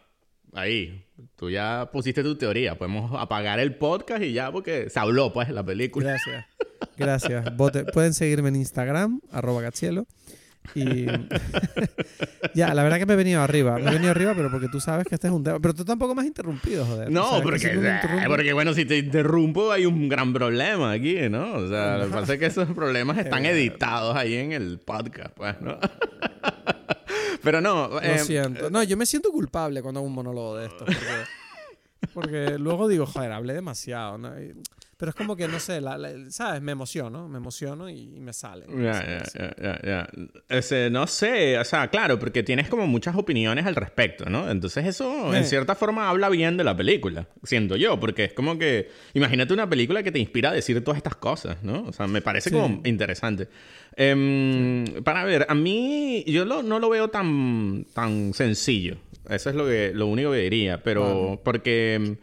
Ahí. Tú ya pusiste tu teoría. Podemos apagar el podcast y ya porque se habló pues la película. Gracias. Gracias. Vote- Pueden seguirme en Instagram, arroba gachielo. Y ya, la verdad que me he venido arriba. Me he venido arriba, pero porque tú sabes que este es un tema. Pero tú tampoco me has interrumpido, joder. No, porque, eh, porque bueno, si te interrumpo hay un gran problema aquí, ¿no? O sea, lo que pasa es que esos problemas están editados ahí en el podcast, pues, ¿no? Pero no, Lo eh, siento. No, yo me siento culpable cuando hago un monólogo de esto. Porque, porque luego digo, joder, hablé demasiado. ¿no? Y- Pero es como que, no sé, la- la- ¿sabes? Me emociono, me emociono y, y me sale. Ya, ya, ya, no sé, o sea, claro, porque tienes como muchas opiniones al respecto, ¿no? Entonces eso, en Eh. cierta forma, habla bien de la película, siento yo, porque es como que, imagínate una película que te inspira a decir todas estas cosas, ¿no? O sea, me parece Sí. como interesante. Em, Para ver, a mí, yo lo- no lo veo tan, tan sencillo. Eso es lo, que, lo único que diría, pero porque...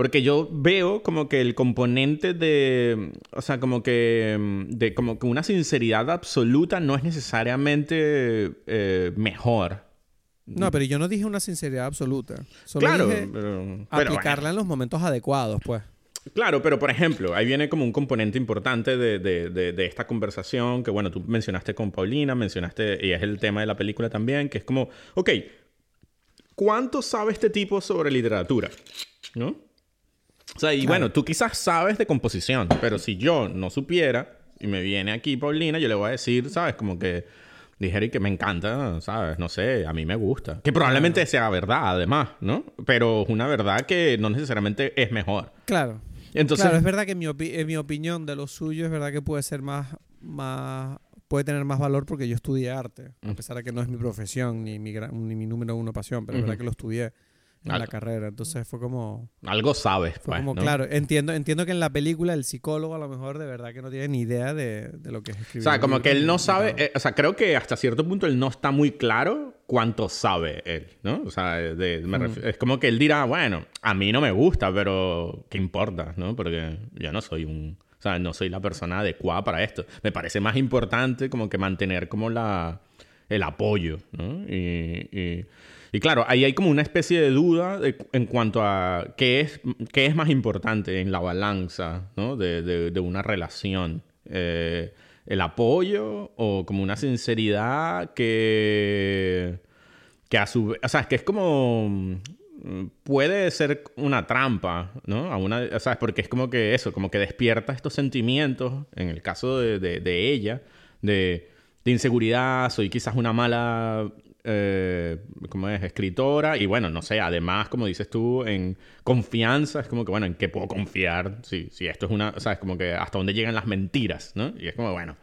Porque yo veo como que el componente de, o sea, como que, mm, de como que una sinceridad absoluta no es necesariamente eh, mejor. No, pero yo no dije una sinceridad absoluta. Solo claro, dije pero, pero aplicarla en los momentos adecuados, pues. claro, pero por ejemplo, ahí viene como un componente importante de, de- de- de esta conversación que, bueno, tú mencionaste con Paulina, mencionaste, y es el tema de la película también, que es como, ok, ¿cuánto sabe este tipo sobre literatura? ¿No? O sea, y Claro. bueno, tú quizás sabes de composición, pero si yo no supiera y me viene aquí Paulina, yo le voy a decir, ¿sabes? Como que dijera que me encanta, ¿sabes? No sé, a mí me gusta. Que probablemente sea verdad, además, ¿no? Pero es una verdad que no necesariamente es mejor. Claro. Entonces, claro, es verdad que en mi, opi- en mi opinión de lo suyo es verdad que puede ser más, más, puede tener más valor porque yo estudié arte, a pesar de que no es mi profesión ni mi, gran- ni mi número uno pasión, pero es verdad Ujú. que lo estudié en la carrera, entonces fue como, algo sabes, fue pues, como ¿no? claro, entiendo, entiendo que en la película el psicólogo a lo mejor de verdad que no tiene ni idea de, de lo que es O escribir. sea, un como que él no sabe, eh, o sea, creo que hasta cierto punto él no está muy claro cuánto sabe él, ¿no? O sea, de- me ref- es como que él dirá, bueno, a mí no me gusta, pero ¿qué importa, no? Porque yo no soy un, o sea, no soy la persona adecuada para esto. Me parece más importante como que mantener como la, el apoyo, ¿no? Y, y- y claro, ahí hay como una especie de duda en cuanto a qué es, qué es más importante en la balanza, ¿no? De, de- de una relación. Eh, el apoyo o como una sinceridad que, que a su vez, o sea, es que es como, mm, puede ser una trampa, ¿no? A una, o sea, porque es como que eso, como que despierta estos sentimientos, en el caso de, de- de ella, de, de inseguridad, soy quizás una mala, eh, ¿cómo es? Escritora, y bueno, no sé, además, como dices tú, en confianza, es como que, bueno, ¿en qué puedo confiar? Si, si esto es una, o sea, es como que hasta dónde llegan las mentiras, ¿no? Y es como, bueno,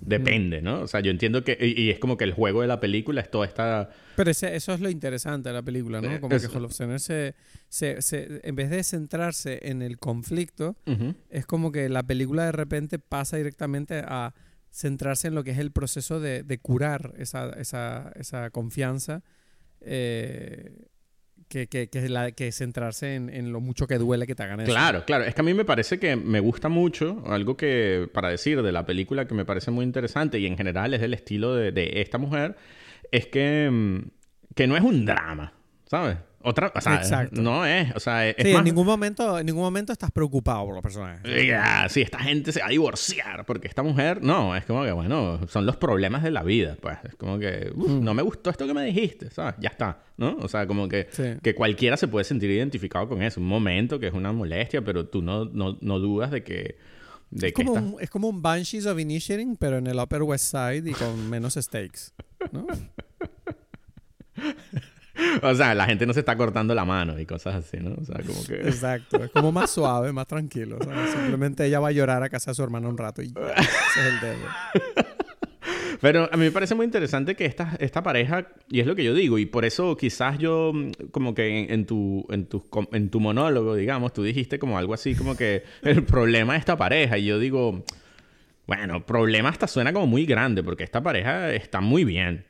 depende, ¿no? O sea, yo entiendo que, y, y es como que el juego de la película es toda esta... Pero ese- eso es lo interesante de la película, ¿no? Eh, Como que. Holofcener se, se, se- en vez de centrarse en el conflicto, Ujú. es como que la película de repente pasa directamente a centrarse en lo que es el proceso de, de curar esa, esa, esa confianza, eh, que, que, que, la- que centrarse en, en lo mucho que duele que te hagan eso. Claro, claro. Es que a mí me parece que me gusta mucho, algo que para decir de la película que me parece muy interesante y en general es del estilo de, de esta mujer, es que, mm, que no es un drama, ¿sabes? Otra, o sea, Exacto. no es, o sea, es Sí, más... en ningún momento, en ningún momento estás preocupado por los personajes. Ya, sí, esta gente se va a divorciar porque esta mujer, no, es como que, bueno, son los problemas de la vida, pues. Es como que, "Uf, Mm. no me gustó esto que me dijiste, ¿sabes? Ya está, ¿no? O sea, como que, Sí. que cualquiera se puede sentir identificado con eso. Un momento que es una molestia, pero tú no, no, no dudas de que... De Es que como, esta- un, es como un Banshees of Inisherin, pero en el Upper West Side y con menos stakes. ¿no? O sea, la gente no se está cortando la mano y cosas así, ¿no? O sea, como que... Exacto. Es como más suave, más tranquilo. ¿sabes? Simplemente ella va a llorar a casa de su hermana un rato y ya. Ese es el dedo. Pero a mí me parece muy interesante que esta, esta pareja, y es lo que yo digo, y por eso quizás yo, mm, como que en, en tu, en, tu, en tu monólogo, digamos, tú dijiste como algo así, como que el problema de esta pareja, y yo digo, bueno, problema hasta suena como muy grande, porque esta pareja está muy bien.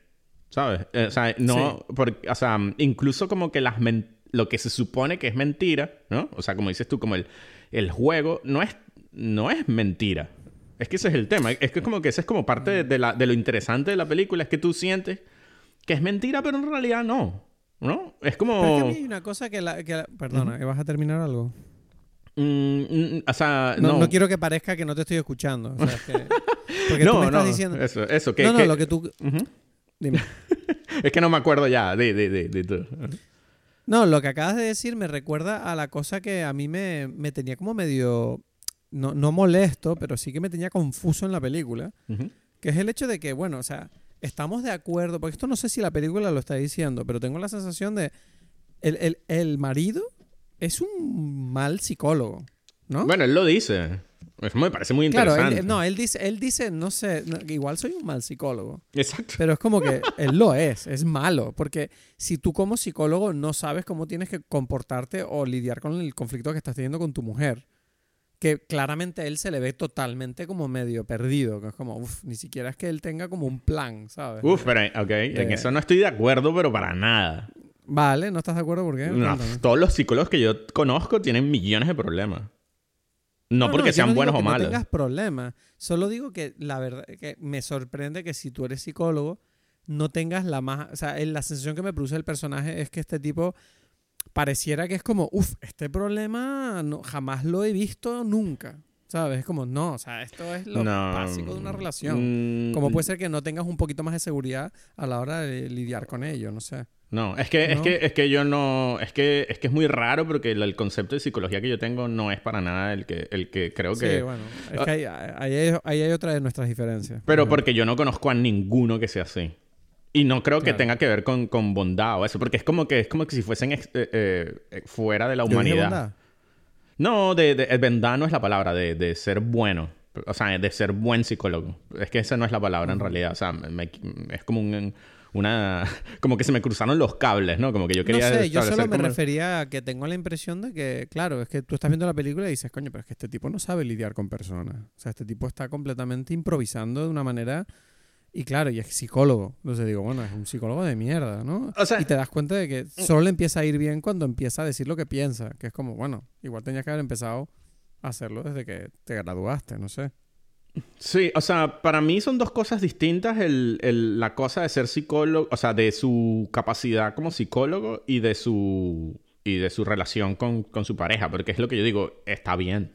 ¿Sabes? Eh, o sea, no... Porque, o sea, incluso como que las lo que se supone que es mentira, ¿no? O sea, como dices tú, como el, el juego no es, no es mentira. Es que ese es el tema. Es que es como que ese es como parte de, la, de lo interesante de la película. Es que tú sientes que es mentira, pero en realidad no. ¿No? Es como... Pero es que a mí hay una cosa que la... Que Perdona, ¿que vas a terminar algo? Mm, mm, o sea, no, no. no, quiero que parezca que no te estoy escuchando. O sea, que... Porque no, tú me estás no, diciendo... Eso, eso. Que, no, no, que- lo que tú... Ujú. Dime. es que no me acuerdo ya de, de, de, de todo. No, lo que acabas de decir me recuerda a la cosa que a mí me, me tenía como medio... No, no molesto, pero sí que me tenía confuso en la película. Que es el hecho de que, bueno, o sea, estamos de acuerdo, porque esto no sé si la película lo está diciendo, pero tengo la sensación de el, el, el marido es un mal psicólogo, ¿no? Bueno, él lo dice. Eso me parece muy claro, interesante. él, no, él dice, él dice, no sé, no, igual soy un mal psicólogo, Exacto. pero es como que él lo es, es malo, porque si tú como psicólogo no sabes cómo tienes que comportarte o lidiar con el conflicto que estás teniendo con tu mujer, que claramente a él se le ve totalmente como medio perdido, que es como, uff, ni siquiera es que él tenga como un plan, ¿sabes? Uf, pero, ok, en Eh. eso no estoy de acuerdo, pero para nada. Vale, ¿no estás de acuerdo? ¿Por qué? No, todos los psicólogos que yo conozco tienen millones de problemas. No, porque yo sean digo buenos o malos. No tengas problemas. Solo digo que la verdad que me sorprende que si tú eres psicólogo no tengas la más, o sea, la sensación que me produce el personaje es que este tipo pareciera que es como, uff, este problema no, jamás lo he visto nunca. ¿Sabes? Es como, no, o sea, esto es lo No, básico de una relación. mm, ¿Cómo puede ser que no tengas un poquito más de seguridad a la hora de lidiar con ello? No sé. No, es que, es que, es que yo no, es que, es que es muy raro porque el, el concepto de psicología que yo tengo no es para nada el que, el que creo que. Sí, bueno. Es que ahí, ahí hay, ahí hay otra de nuestras diferencias. Pero Ajá. porque yo no conozco a ninguno que sea así. Y no creo que tenga que ver con, con bondad o eso, porque es como que es como que si fuesen eh, eh, eh, fuera de la ¿Yo dije humanidad. No, de, de, el bondad no es la palabra, de, de ser bueno. O sea, de ser buen psicólogo. Es que esa no es la palabra en realidad. O sea, me- es como un, una... Como que se me cruzaron los cables, ¿no? Como que yo quería no sé, yo solo me como- refería a que tengo la impresión de que, claro, es que tú estás viendo la película y dices, coño, pero es que este tipo no sabe lidiar con personas. O sea, este tipo está completamente improvisando de una manera. Y claro, y es psicólogo. Entonces digo, bueno, es un psicólogo de mierda, ¿no? O sea- y te das cuenta de que solo le empieza a ir bien cuando empieza a decir lo que piensa. Que es como, bueno, igual tenías que haber empezado a hacerlo desde que te graduaste, no sé. Sí, o sea, para mí son dos cosas distintas. El, el- la cosa de ser psicólogo, o sea, de su capacidad como psicólogo y de su, y de su relación con, con su pareja. Porque es lo que yo digo, está bien.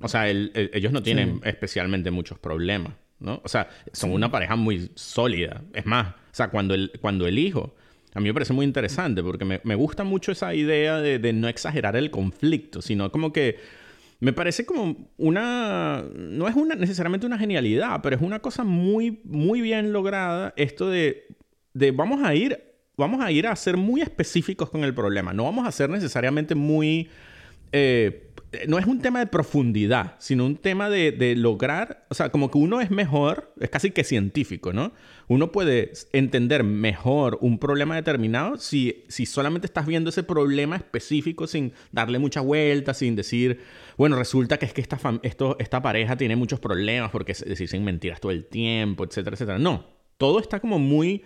O sea, el- el- ellos no tienen especialmente muchos problemas, ¿no? O sea, son una pareja muy sólida. Es más, o sea, cuando el, cuando el hijo... A mí me parece muy interesante porque me, me gusta mucho esa idea de, de no exagerar el conflicto, sino como que me parece como una... No es una, necesariamente una genialidad, pero es una cosa muy, muy bien lograda esto de, de vamos a ir... Vamos a ir a ser muy específicos con el problema. No vamos a ser necesariamente muy... eh, no es un tema de profundidad, sino un tema de, de lograr, o sea, como que uno es mejor, es casi que científico, ¿no? Uno puede entender mejor un problema determinado si, si solamente estás viendo ese problema específico sin darle mucha vuelta, sin decir, bueno, resulta que es que esta, esta pareja tiene muchos problemas porque se dicen mentiras todo el tiempo, etcétera, etcétera. No, todo está como muy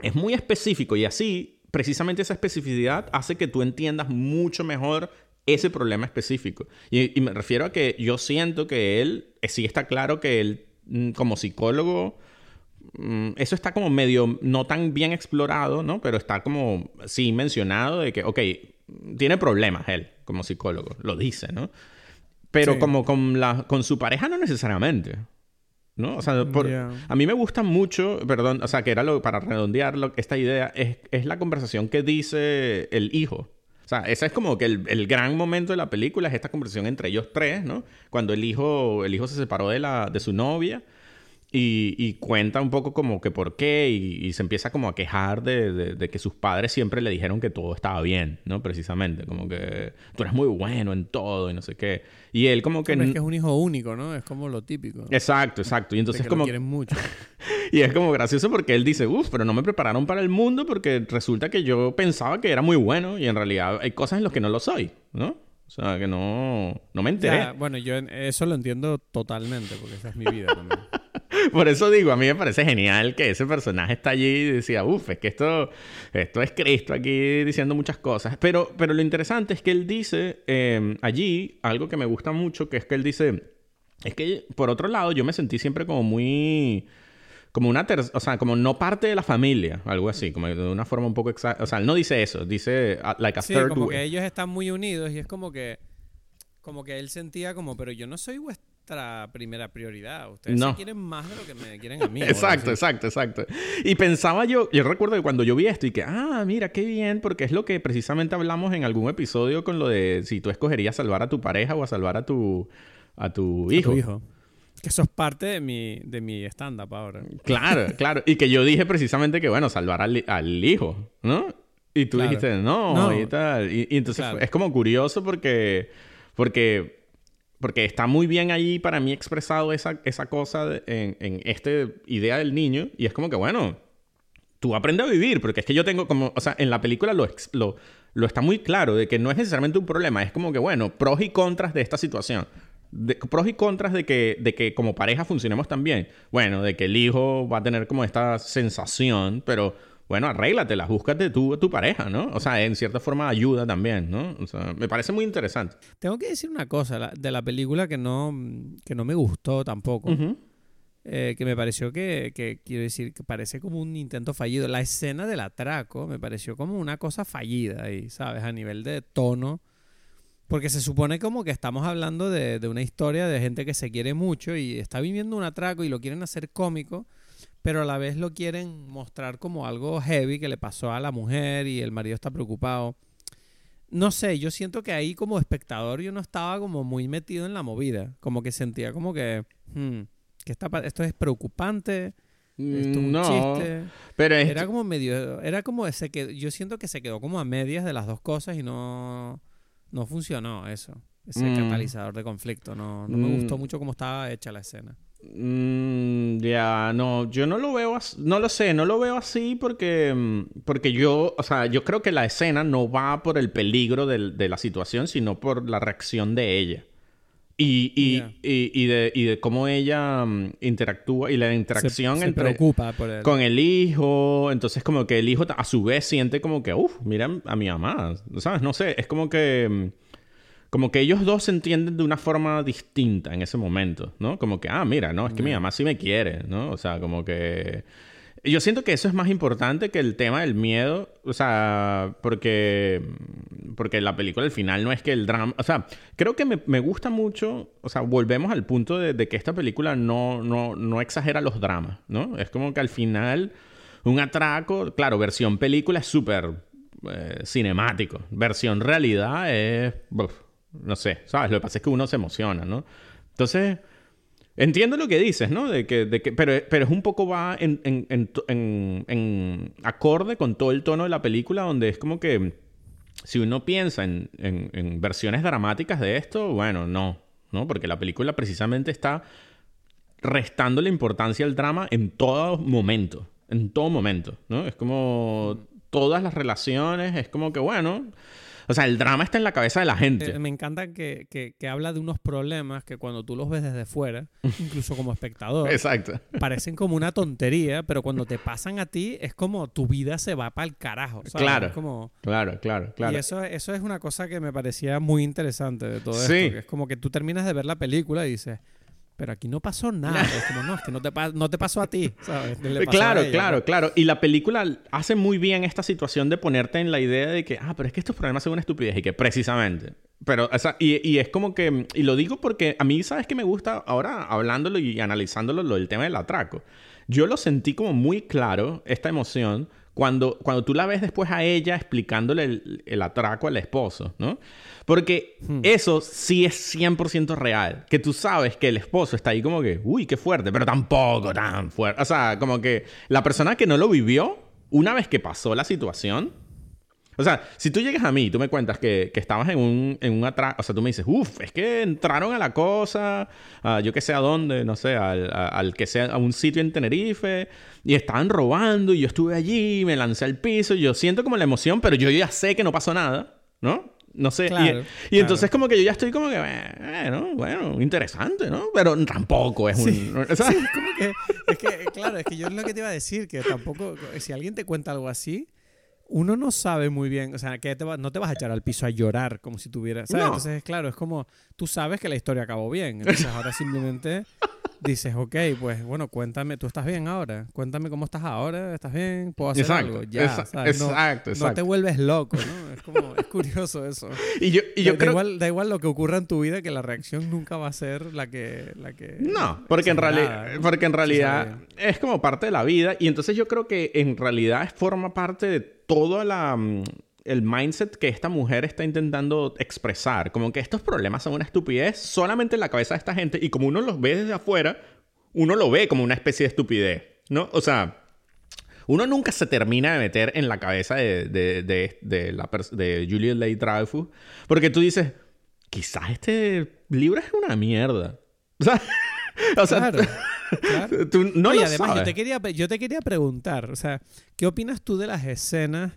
es muy específico y así, precisamente esa especificidad hace que tú entiendas mucho mejor ese problema específico. Y, y me refiero a que yo siento que él, eh, sí está claro que él, mm, como psicólogo, mm, eso está como medio no tan bien explorado, ¿no? Pero está como, sí, mencionado de que, ok, tiene problemas él como psicólogo, lo dice, ¿no? Pero Sí. como con, la, con su pareja no necesariamente. ¿No? O sea, por- a mí me gusta mucho, perdón, o sea, que era lo, para redondearlo, esta idea, es, es la conversación que dice el hijo. O sea, ese es como que el, el gran momento de la película, es esta conversación entre ellos tres, ¿no? Cuando el hijo, el hijo se separó de, la, de su novia y, y cuenta un poco como que por qué y, y se empieza como a quejar de, de- de que sus padres siempre le dijeron que todo estaba bien, ¿no? Precisamente, como que tú eres muy bueno en todo y no sé qué. Y él como que... Pero es que es un hijo único, ¿no? Es como lo típico. Exacto, exacto. Y de entonces que como... lo quieren mucho. Y es como gracioso porque él dice, uff, pero no me prepararon para el mundo porque resulta que yo pensaba que era muy bueno y en realidad hay cosas en las que no lo soy, ¿no? O sea, que no, no me enteré. Ya, bueno, yo eso lo entiendo totalmente porque esa es mi vida también. Por eso digo, a mí me parece genial que ese personaje está allí y decía, uff, es que esto, esto es Cristo aquí diciendo muchas cosas. Pero, pero lo interesante es que él dice eh, allí algo que me gusta mucho, que es que él dice, es que por otro lado yo me sentí siempre como muy como una o sea, como no parte de la familia, algo así, como de una forma un poco exacta, o sea, él no dice eso, dice uh, like a sí, como que ellos están muy unidos y es como que como que él sentía como, pero yo no soy vuestra primera prioridad, ustedes no. quieren más de lo que me quieren a mí. exacto, exacto, exacto. Y pensaba yo, yo recuerdo que cuando yo vi esto y que, ah, mira, qué bien, porque es lo que precisamente hablamos en algún episodio con lo de si tú escogerías salvar a tu pareja o a salvar a tu a tu hijo. A tu hijo. Que eso es parte de mi, de mi stand-up ahora. Claro, claro. Y que yo dije precisamente que, bueno, salvar al, al hijo, ¿no? Y tú dijiste, no, y tal. Y, entonces es como curioso porque, porque, porque está muy bien ahí para mí expresado esa, esa cosa en, en esta idea del niño. Y es como que, bueno, tú aprendes a vivir, porque es que yo tengo como, o sea, en la película lo, lo, lo está muy claro de que no es necesariamente un problema, es como que, bueno, pros y contras de esta situación pros y contras de que, de que como pareja funcionemos tan bien. Bueno, de que el hijo va a tener como esta sensación, pero bueno, arréglatela, búscate tú a tu pareja, ¿no? O sea, en cierta forma ayuda también, ¿no? O sea, me parece muy interesante. Tengo que decir una cosa de la película que no, que no me gustó tampoco. Eh, que me pareció que, que, quiero decir, que parece como un intento fallido. La escena del atraco me pareció como una cosa fallida ahí, ¿sabes? A nivel de tono porque se supone como que estamos hablando de, una historia de gente que se quiere mucho y está viviendo un atraco y lo quieren hacer cómico, pero a la vez lo quieren mostrar como algo heavy que le pasó a la mujer y el marido está preocupado. No sé, yo siento que ahí como espectador yo no estaba como muy metido en la movida, como que sentía como que, hmm, que está, esto es preocupante, esto es un chiste. Pero era como medio, era como ese que yo siento que se quedó como a medias de las dos cosas y no no funcionó eso. Ese mm. catalizador de conflicto. No, no me gustó mm. mucho cómo estaba hecha la escena. Mm, ya, no, yo no lo veo así, no lo sé, no lo veo así porque, porque yo, o sea, yo creo que la escena no va por el peligro de, la situación, sino por la reacción de ella. Y, y, y, de, y de cómo ella interactúa y la interacción se, preocupa por él. con el hijo. Entonces, como que el hijo a su vez siente como que, uff, mira a mi mamá. ¿Sabes? No sé, es como que. Como que ellos dos se entienden de una forma distinta en ese momento, ¿no? Como que, ah, mira, no, es que mi mamá sí me quiere, ¿no? O sea, como que. Yo siento que eso es más importante que el tema del miedo, o sea, porque, porque la película al final no es que el drama, o sea, creo que me, me gusta mucho, o sea, volvemos al punto de, que esta película no, no, no, exagera los dramas, ¿no? Es como que al final un atraco, claro, versión película es súper eh, cinemático, versión realidad es, no sé, ¿sabes? Lo que pasa es que uno se emociona, ¿no? Entonces... Entiendo lo que dices, ¿no? De que, de que, pero, pero es un poco va en, en, en, en, acorde con todo el tono de la película, donde es como que si uno piensa en, versiones dramáticas de esto, bueno, no, ¿no? Porque la película precisamente está restando la importancia al drama en todo momento, en todo momento, ¿no? Es como todas las relaciones, es como que, bueno, o sea, el drama está en la cabeza de la gente. Eh, me encanta que, que, habla de unos problemas que cuando tú los ves desde fuera, incluso como espectador, Exacto. parecen como una tontería, pero cuando te pasan a ti es como tu vida se va para el carajo. Claro. como... claro, claro, claro. Y eso, eso es una cosa que me parecía muy interesante de todo esto. Que es como que tú terminas de ver la película y dices pero aquí no pasó nada. es como, no, es que no te, no te pasó a ti, ¿sabes? claro, claro, claro. Y la película hace muy bien esta situación de ponerte en la idea de que, ah, pero es que estos problemas son una estupidez y que precisamente. Pero, o sea, y, y, es como que, y lo digo porque a mí, ¿sabes qué me gusta? Ahora hablándolo y analizándolo, lo del tema del atraco. Yo lo sentí como muy claro, esta emoción, cuando, cuando tú la ves después a ella explicándole el, el atraco al esposo, ¿no? Porque hmm. eso sí es 100% real. Que tú sabes que el esposo está ahí como que, uy, qué fuerte, pero tampoco tan fuerte. O sea, como que la persona que no lo vivió, una vez que pasó la situación, o sea, si tú llegas a mí y tú me cuentas que, que estabas en un, en un atraco, o sea, tú me dices, uff, es que entraron a la cosa, yo que sé a dónde, no sé, al, al, que sea, a un sitio en Tenerife, y estaban robando, y yo estuve allí, me lancé al piso, y yo siento como la emoción, pero yo ya sé que no pasó nada, ¿no? no sé. Y- Claro, y, claro. entonces como que yo ya estoy como que, bueno, bueno, interesante, ¿no? Pero tampoco es un... o sea, Sí, como que, es que, claro, es que yo es lo que te iba a decir, que tampoco, si alguien te cuenta algo así, uno no sabe muy bien, o sea, que te va- no te vas a echar al piso a llorar como si tuvieras, ¿sabes? No. Entonces, claro, es como, tú sabes que la historia acabó bien, entonces ahora simplemente dices, ok, pues bueno, cuéntame, ¿tú estás bien ahora? Cuéntame cómo estás ahora, ¿estás bien? ¿Puedo hacer Exacto, algo? Ya, exa- ¿sabes? No- exacto, No te exacto. vuelves loco, ¿no? Es como, es curioso eso. y yo, y yo da, creo... igual, da igual lo que ocurra en tu vida, que la reacción nunca va a ser la que... La que No, porque en, exagerada, reali- ¿no? porque en realidad es como parte de la vida y entonces yo creo que en realidad forma parte de toda la mm, el mindset que esta mujer está intentando expresar, como que estos problemas son una estupidez solamente en la cabeza de esta gente y como uno los ve desde afuera, uno lo ve como una especie de estupidez, ¿no? O sea, uno nunca se termina de meter en la cabeza de, de, de, de la pers- de Julia Leigh Dreyfus. Porque tú dices, quizás este libro es una mierda. O sea, o sea, Claro. claro. tú no No, y además yo te, quería, yo te quería preguntar, o sea, ¿qué opinas tú de las escenas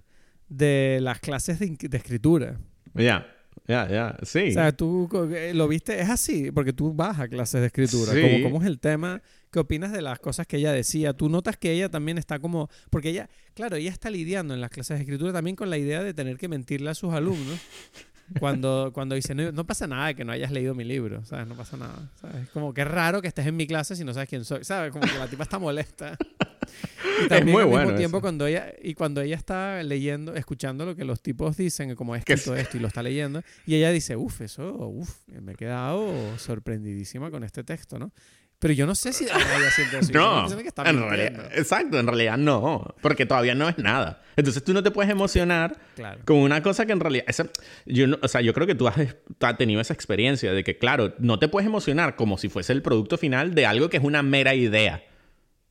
de las clases de, escritura? Ya, ya, ya. Sí. O sea, tú eh, lo viste, es así, porque tú vas a clases de escritura. Sí. Como, ¿Cómo es el tema? ¿Qué opinas de las cosas que ella decía? Tú notas que ella también está como, porque ella, claro, ella está lidiando en las clases de escritura también con la idea de tener que mentirle a sus alumnos. Cuando, cuando dice, no, no pasa nada que no hayas leído mi libro, ¿sabes? No pasa nada. ¿sabes? Como que es raro que estés en mi clase si no sabes quién soy, ¿sabes? Como que la tipa está molesta. Y también muy al mismo bueno tiempo eso. cuando ella y cuando ella está leyendo, escuchando lo que los tipos dicen, como Que escrito esto y lo está leyendo, y ella dice, uff, eso, uff, me he quedado sorprendidísima con este texto, ¿no? Pero yo no sé si de verdad ella siente eso. No, que está en realidad, exacto, en realidad no, porque todavía no es nada. Entonces tú no te puedes emocionar Claro. con una cosa que en realidad, esa- yo no- o sea, yo creo que tú has, has tenido esa experiencia de que, claro, no te puedes emocionar como si fuese el producto final de algo que es una mera idea.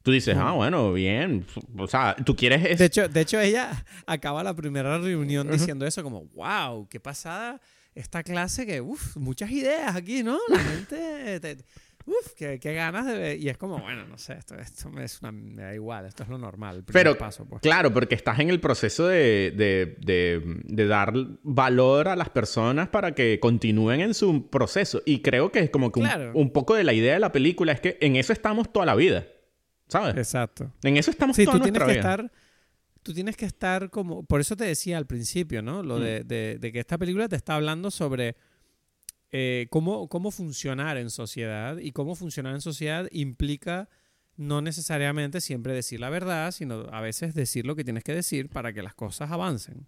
Tú dices, ah, bueno, bien, o sea, tú quieres... es- De hecho, de hecho, ella acaba la primera reunión diciendo eso como, wow, qué pasada esta clase que, uff, muchas ideas aquí, ¿no? La gente, te- uff, qué, qué ganas de ver. Y es como, bueno, no sé, esto, esto me, es una- me da igual, esto es lo normal, el Pero, paso, pues. claro, porque estás en el proceso de, de- de- de dar valor a las personas para que continúen en su proceso. Y creo que es como que un- Claro. un, poco de la idea de la película es que en eso estamos toda la vida. ¿Sabes? Exacto. En eso estamos Sí, toda tú tienes nuestra que vida. estar. Tú tienes que estar como. Por eso te decía al principio, ¿no? Mm. Lo de, de- de que esta película te está hablando sobre eh, cómo, cómo funcionar en sociedad. Y cómo funcionar en sociedad implica no necesariamente siempre decir la verdad, sino a veces decir lo que tienes que decir para que las cosas avancen.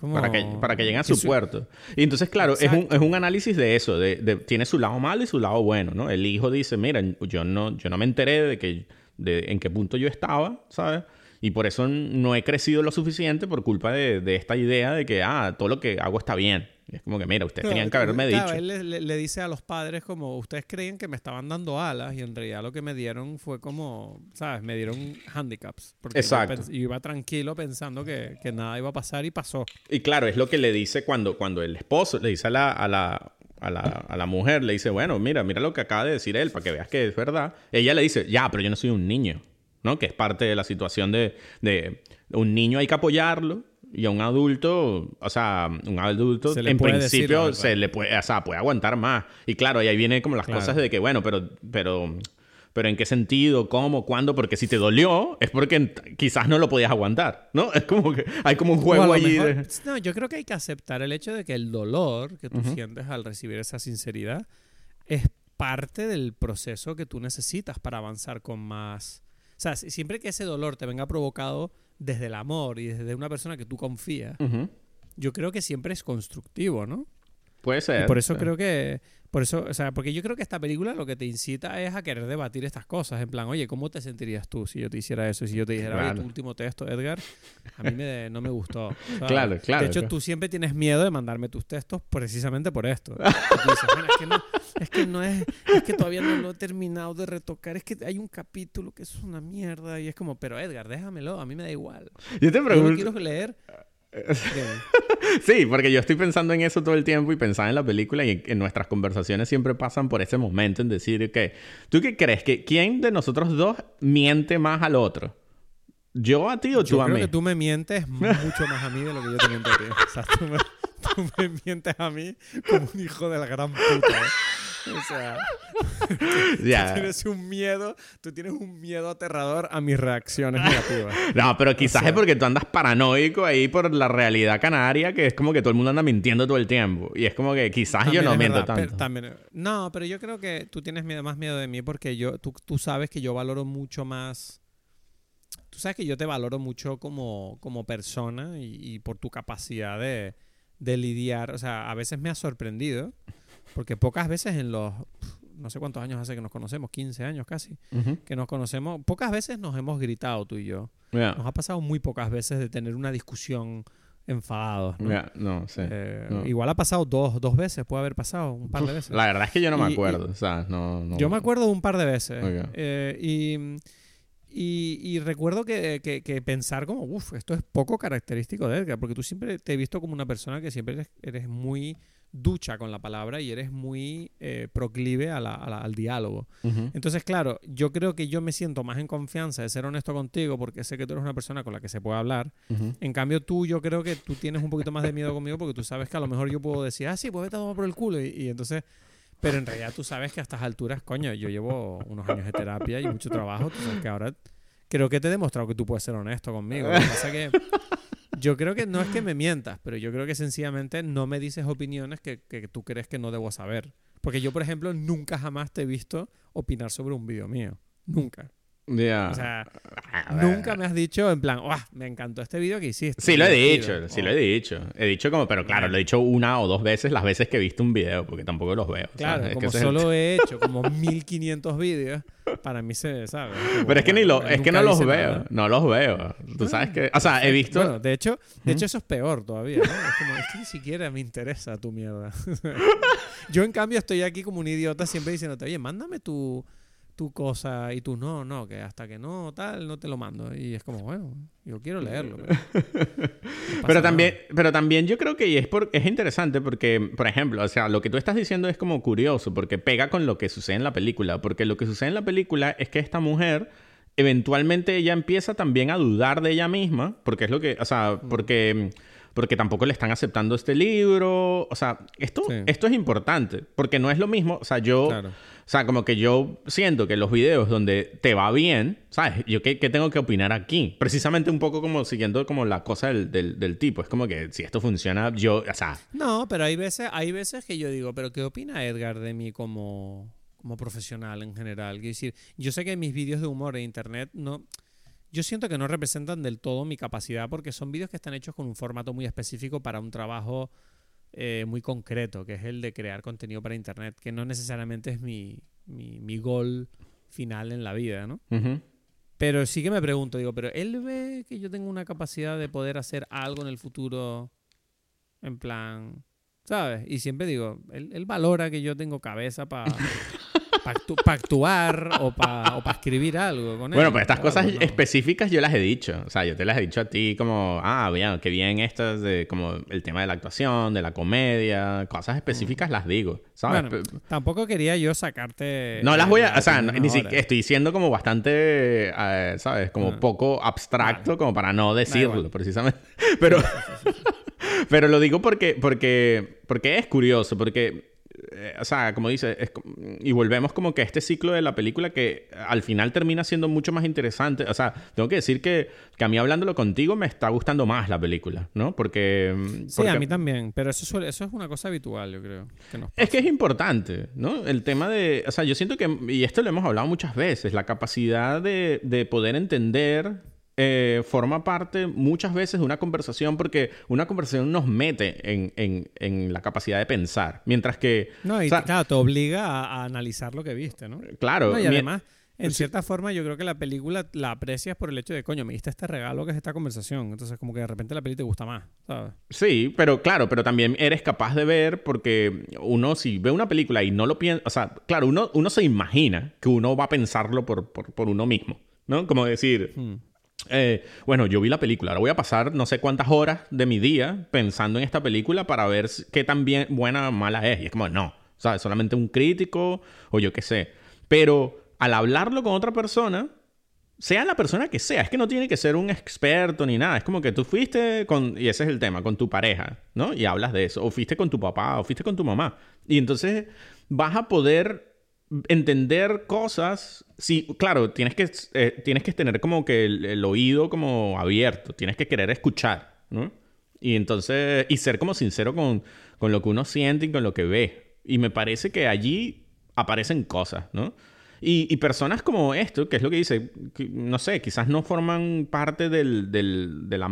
Para que, para que lleguen a su puerto. Y entonces, claro, es un, es un análisis de eso. De, de- tiene su lado malo y su lado bueno, ¿no? El hijo dice, mira, yo no, yo no me enteré de, que, de en qué punto yo estaba, ¿sabes? Y por eso no he crecido lo suficiente por culpa de, de esta idea de que, ah, todo lo que hago está bien. Y es como que, mira, ustedes Claro, tenían que haberme claro, dicho. Él le, le- dice a los padres como, ustedes creían que me estaban dando alas y en realidad lo que me dieron fue como, ¿sabes? Me dieron handicaps. Porque Exacto. Yo, iba tranquilo pensando que, que nada iba a pasar y pasó. Y claro, es lo que le dice cuando, cuando el esposo le dice a la, a la, a la, a la mujer, le dice, bueno, mira, mira lo que acaba de decir él, para que veas que es verdad. Ella le dice, ya, pero yo no soy un niño, ¿no? Que es parte de la situación de, de un niño hay que apoyarlo y a un adulto, o sea, un adulto Se en principio se le puede, o sea, puede aguantar más. Y claro, y ahí viene como las Claro. cosas de que, bueno, pero, pero, pero ¿en qué sentido? ¿Cómo? ¿Cuándo? Porque si te dolió es porque quizás no lo podías aguantar, ¿no? Es como que hay como un juego allí mejor-. No, yo creo que hay que aceptar el hecho de que el dolor que tú Ujú. sientes al recibir esa sinceridad es parte del proceso que tú necesitas para avanzar con más... O sea, si- siempre que ese dolor te venga provocado desde el amor y desde una persona que tú confías, yo creo que siempre es constructivo, ¿no? Puede ser. Y por eso sí. creo que, por eso, o sea, porque yo creo que esta película lo que te incita es a querer debatir estas cosas, en plan, oye, ¿cómo te sentirías tú si yo te hiciera eso? Si yo te dijera, oye, Claro. tu último texto, Edgar, a mí me, no me gustó. ¿sabes? Claro, claro, De hecho, claro. tú siempre tienes miedo de mandarme tus textos precisamente por esto. Tú dices, "Bueno, es que no, es que no es, es que todavía no lo he terminado de retocar, es que hay un capítulo que es una mierda y es como, pero Edgar, déjamelo, a mí me da igual. Yo te Yo lo pregunto. quiero leer. Sí, porque yo estoy pensando en eso todo el tiempo y pensaba en la película y en, nuestras conversaciones siempre pasan por ese momento en decir que, ¿tú qué crees? que ¿Quién de nosotros dos miente más al otro? ¿Yo a ti o tú Yo a creo mí? que tú me mientes mucho más a mí de lo que yo te miento a ti. O sea, tú me, tú me mientes a mí como un hijo de la gran puta. ¿eh? O sea, Ya. tienes un miedo, tú tienes un miedo aterrador a mis reacciones negativas. No, pero quizás es porque tú andas paranoico ahí por la realidad canaria, que es como que todo el mundo anda mintiendo todo el tiempo. Y es como que quizás yo no miento verdad, pero tanto. también- no, pero yo creo que tú tienes miedo- más miedo de mí porque yo, tú, tú sabes que yo valoro mucho más. Tú sabes que yo te valoro mucho como, como persona y, y por tu capacidad de, de lidiar. O sea, a veces me ha sorprendido porque pocas veces en los. No sé cuántos años hace que nos conocemos, 15 años casi, Ujú. que nos conocemos. Pocas veces nos hemos gritado tú y yo. Ya. Nos ha pasado muy pocas veces de tener una discusión enfadados. ¿no? Ya, no, sí. Eh, no. Igual ha pasado dos, dos veces, puede haber pasado un par de veces. La verdad es que yo no me Y- acuerdo, o sea, no, Yo me acuerdo de un par de veces. Ok. eh, y, y, y recuerdo que, que- que pensar como, uff, esto es poco característico de Edgar, porque tú siempre te he visto como una persona que siempre eres, eres muy ducha con la palabra y eres muy eh, proclive a la- a la- al diálogo. Ujú. Entonces, claro, yo creo que yo me siento más en confianza de ser honesto contigo porque sé que tú eres una persona con la que se puede hablar. Ujú. En cambio, tú, yo creo que tú tienes un poquito más de miedo conmigo porque tú sabes que a lo mejor yo puedo decir, ah, sí, pues vete a tomar por el culo. Y, y entonces, pero en realidad tú sabes que a estas alturas, coño, yo llevo unos años de terapia y mucho trabajo. Tú sabes que ahora creo que te he demostrado que tú puedes ser honesto conmigo. Lo que pasa que yo creo que no es que me mientas, pero yo creo que sencillamente no me dices opiniones que, que tú crees que no debo saber. Porque yo, por ejemplo, nunca jamás te he visto opinar sobre un vídeo mío. Nunca. Ya. O sea, A ver. nunca me has dicho en plan, ¡ah! Me encantó este vídeo que hiciste. Sí lo he divertido", dicho, sí o- lo he dicho. He dicho como, pero claro, lo he dicho una o dos veces las veces que he visto un video, porque tampoco los veo. Claro, ¿sabes? Es que como ese es el- solo he hecho como 1500 vídeos, para mí se sabe. Como, Pero es que ni lo, es que no los veo, nada. no los veo. Tú sabes que, o sea, he visto... Bueno, de hecho, de hecho eso es peor todavía, ¿no? Es como, es que ni siquiera me interesa tu mierda. Yo, en cambio, estoy aquí como un idiota siempre diciéndote, oye, mándame tu, tu cosa y tú no, no, que hasta que no, tal, no te lo mando. Y es como, bueno, yo quiero leerlo. Pero, nada. también, pero también yo creo que es, por, es interesante porque, por ejemplo, o sea, lo que tú estás diciendo es como curioso porque pega con lo que sucede en la película. Porque lo que sucede en la película es que esta mujer, eventualmente ella empieza también a dudar de ella misma, porque es lo que, o sea, porque, porque tampoco le están aceptando este libro. O sea, esto, Sí. esto es importante porque no es lo mismo. O sea, yo... Claro. O sea, como que yo siento que los videos donde te va bien, ¿sabes? Yo qué, qué tengo que opinar aquí. Precisamente un poco como siguiendo como la cosa del, del, del tipo. Es como que si esto funciona, yo, o sea, No, pero hay veces, hay veces que yo digo, pero ¿qué opina Edgar de mí como, como profesional en general? Quiero decir, yo sé que mis vídeos de humor en internet no. Yo siento que no representan del todo mi capacidad porque son vídeos que están hechos con un formato muy específico para un trabajo eh, muy concreto, que es el de crear contenido para internet, que no necesariamente es mi, mi, mi gol final en la vida, ¿no? Pero sí que me pregunto, digo, pero él ve que yo tengo una capacidad de poder hacer algo en el futuro en plan, ¿sabes? Y siempre digo, él, él valora que yo tengo cabeza para actuar o para escribir algo con él. Bueno, pues estas cosas ¿no? específicas yo las he dicho. O sea, yo te las he dicho a ti como, ah, bien, qué bien estas de como el tema de la actuación, de la comedia, cosas específicas las digo, ¿sabes? Bueno, tampoco quería yo sacarte... No las voy a, o sea, opinión ni siquiera estoy siendo como bastante, eh, ¿sabes? Como Ah. poco abstracto como para no decirlo, precisamente. Pero, pero lo digo porque, porque, porque es curioso, porque, eh, o sea, como dice, es y volvemos como que a este ciclo de la película que al final termina siendo mucho más interesante. O sea, tengo que decir que, que a mí hablándolo contigo me está gustando más la película, ¿no? Porque... mm, Sí, porque- a mí también, pero eso, suele- eso es una cosa habitual, yo creo. que nos Es que es importante, ¿no? El tema de, o sea, yo siento que, y esto lo hemos hablado muchas veces, la capacidad de, de poder entender eh, forma parte muchas veces de una conversación porque una conversación nos mete en, en- en la capacidad de pensar, mientras que, No, y o sea, claro, te obliga a, a analizar lo que viste, ¿no? claro, No, y además, en cierta forma, yo creo que la película la aprecias por el hecho de, coño, me diste este regalo que es esta conversación. Entonces, como que de repente la peli te gusta más, ¿sabes? Sí, pero claro, pero también eres capaz de ver porque uno si ve una película y no lo piensa, o sea, claro, uno, uno se imagina que uno va a pensarlo por, por, por uno mismo, ¿no? Como decir, Hmm. Eh, bueno, yo vi la película, ahora voy a pasar no sé cuántas horas de mi día pensando en esta película para ver qué tan bien, buena o mala es. Y es como, no, ¿sabes? Solamente un crítico o yo qué sé. Pero al hablarlo con otra persona, sea la persona que sea, es que no tiene que ser un experto ni nada, es como que tú fuiste con, y ese es el tema, con tu pareja, ¿no? Y hablas de eso, o fuiste con tu papá, o fuiste con tu mamá. Y entonces vas a poder entender cosas. Sí, claro, tienes que, eh, tienes que tener como que el, oído como abierto, tienes que querer escuchar, ¿no? Y entonces, y ser como sincero con, con lo que uno siente y con lo que ve. Y me parece que allí aparecen cosas, ¿no? Y, personas como esto, que es lo que dice, no sé, quizás no forman parte del, del, de, la,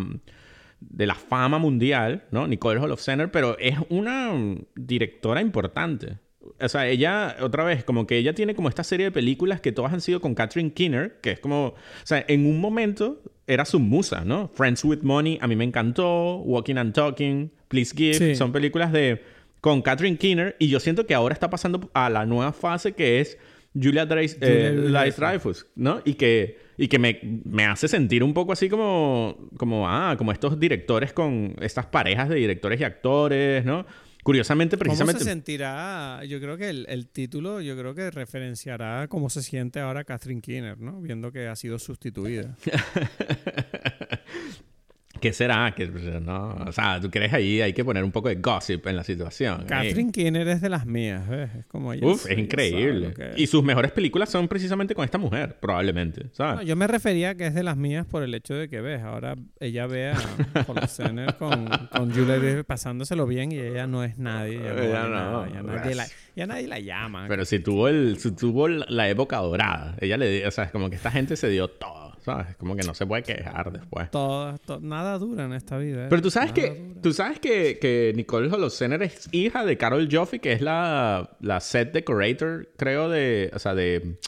de la fama mundial, ¿no? Nicole Hall of Center, pero es una directora importante. O sea, ella, otra vez, como que ella tiene como esta serie de películas que todas han sido con Catherine Keener, que es como, o sea, en un momento era su musa, ¿no? Friends with Money, a mí me encantó, Walking and Talking, Please Give, son películas de con Catherine Keener y yo siento que ahora está pasando a la nueva fase que es Julia, eh, Dreyfus, ¿no? Y que, y que me, me, hace sentir un poco así como, como, ah, como estos directores con estas parejas de directores y actores, ¿no? Curiosamente, precisamente. ¿Cómo se sentirá? Yo creo que el, título, yo creo que referenciará cómo se siente ahora Catherine Keener, ¿no? Viendo que ha sido sustituida. ¿Qué será? Que, no, o sea, tú crees ahí, hay que poner un poco de gossip en la situación. Catherine Keener es de las mías, ¿ves? Es como ella. Uf, es increíble. Y sus mejores películas son precisamente con esta mujer, probablemente, ¿sabes? yo me refería a que es de las mías por el hecho de que, ves, ahora ella ve a Senner con, con Julia pasándoselo bien y ella no es nadie. Ya, no, ya, nadie la, ya, nadie la, llama. Pero si tuvo, el, si tuvo la época dorada, ella le, o sea, es como que esta gente se dio todo. ¿Sabes? Como que no se puede quejar después. Todo, nada dura en esta vida. ¿eh? Pero tú sabes que tú sabes que, que Nicole Holocener es hija de Carol Joffe, que es la, la set decorator, creo, de... O sea, de...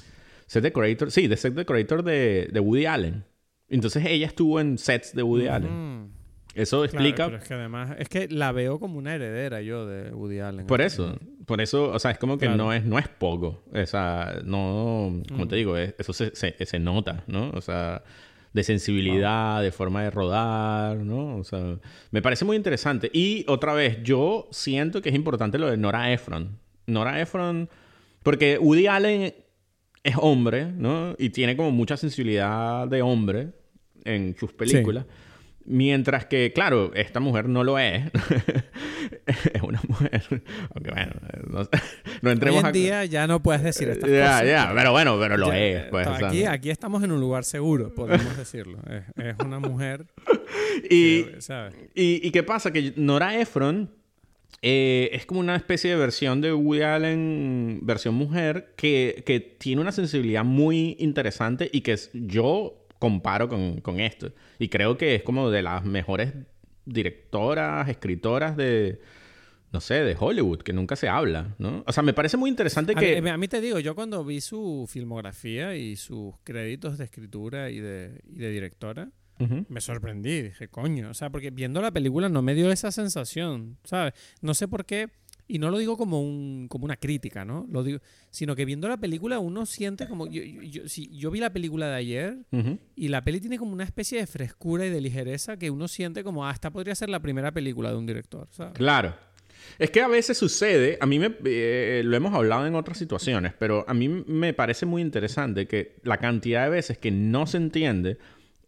Set decorator... Sí, de set decorator de, de Woody Allen. Entonces ella estuvo en sets de Woody Allen. Eso explica... pero es que además... Es que la veo como una heredera yo de Woody Allen. Por eso. Por eso, o sea, es como que no es no es poco. O sea, no... Como te digo, eso se, se, nota, ¿no? O sea, de sensibilidad, de forma de rodar, ¿no? O sea, me parece muy interesante. Y otra vez, yo siento que es importante lo de Nora Ephron. Nora Ephron... Porque Woody Allen es hombre, ¿no? Y tiene como mucha sensibilidad de hombre en sus películas. Mientras que, claro, esta mujer no lo es. es una mujer. Aunque bueno, no, entremos Hoy en día ya no puedes decir estas cosas. Ya, ya, pero bueno, pero lo es. Pues, aquí, aquí estamos en un lugar seguro, podemos decirlo. Es, una mujer. y, y, qué pasa? Que Nora Ephron eh, es como una especie de versión de Woody Allen, versión mujer, que, que tiene una sensibilidad muy interesante y que yo comparo con, con esto. Y creo que es como de las mejores directoras, escritoras de, no sé, de Hollywood, que nunca se habla, ¿no? O sea, me parece muy interesante que... A mí, te digo, yo cuando vi su filmografía y sus créditos de escritura y de, y de directora, me sorprendí. Dije, coño, o sea, porque viendo la película no me dio esa sensación, ¿sabes? No sé por qué y no lo digo como, un, como una crítica, ¿no? Lo digo, sino que viendo la película uno siente como... Yo, yo, yo vi la película de ayer y la peli tiene como una especie de frescura y de ligereza que uno siente como, ah, esta podría ser la primera película de un director, ¿sabes? Claro. Es que a veces sucede, a mí me, eh, lo hemos hablado en otras situaciones, pero a mí me parece muy interesante que la cantidad de veces que no se entiende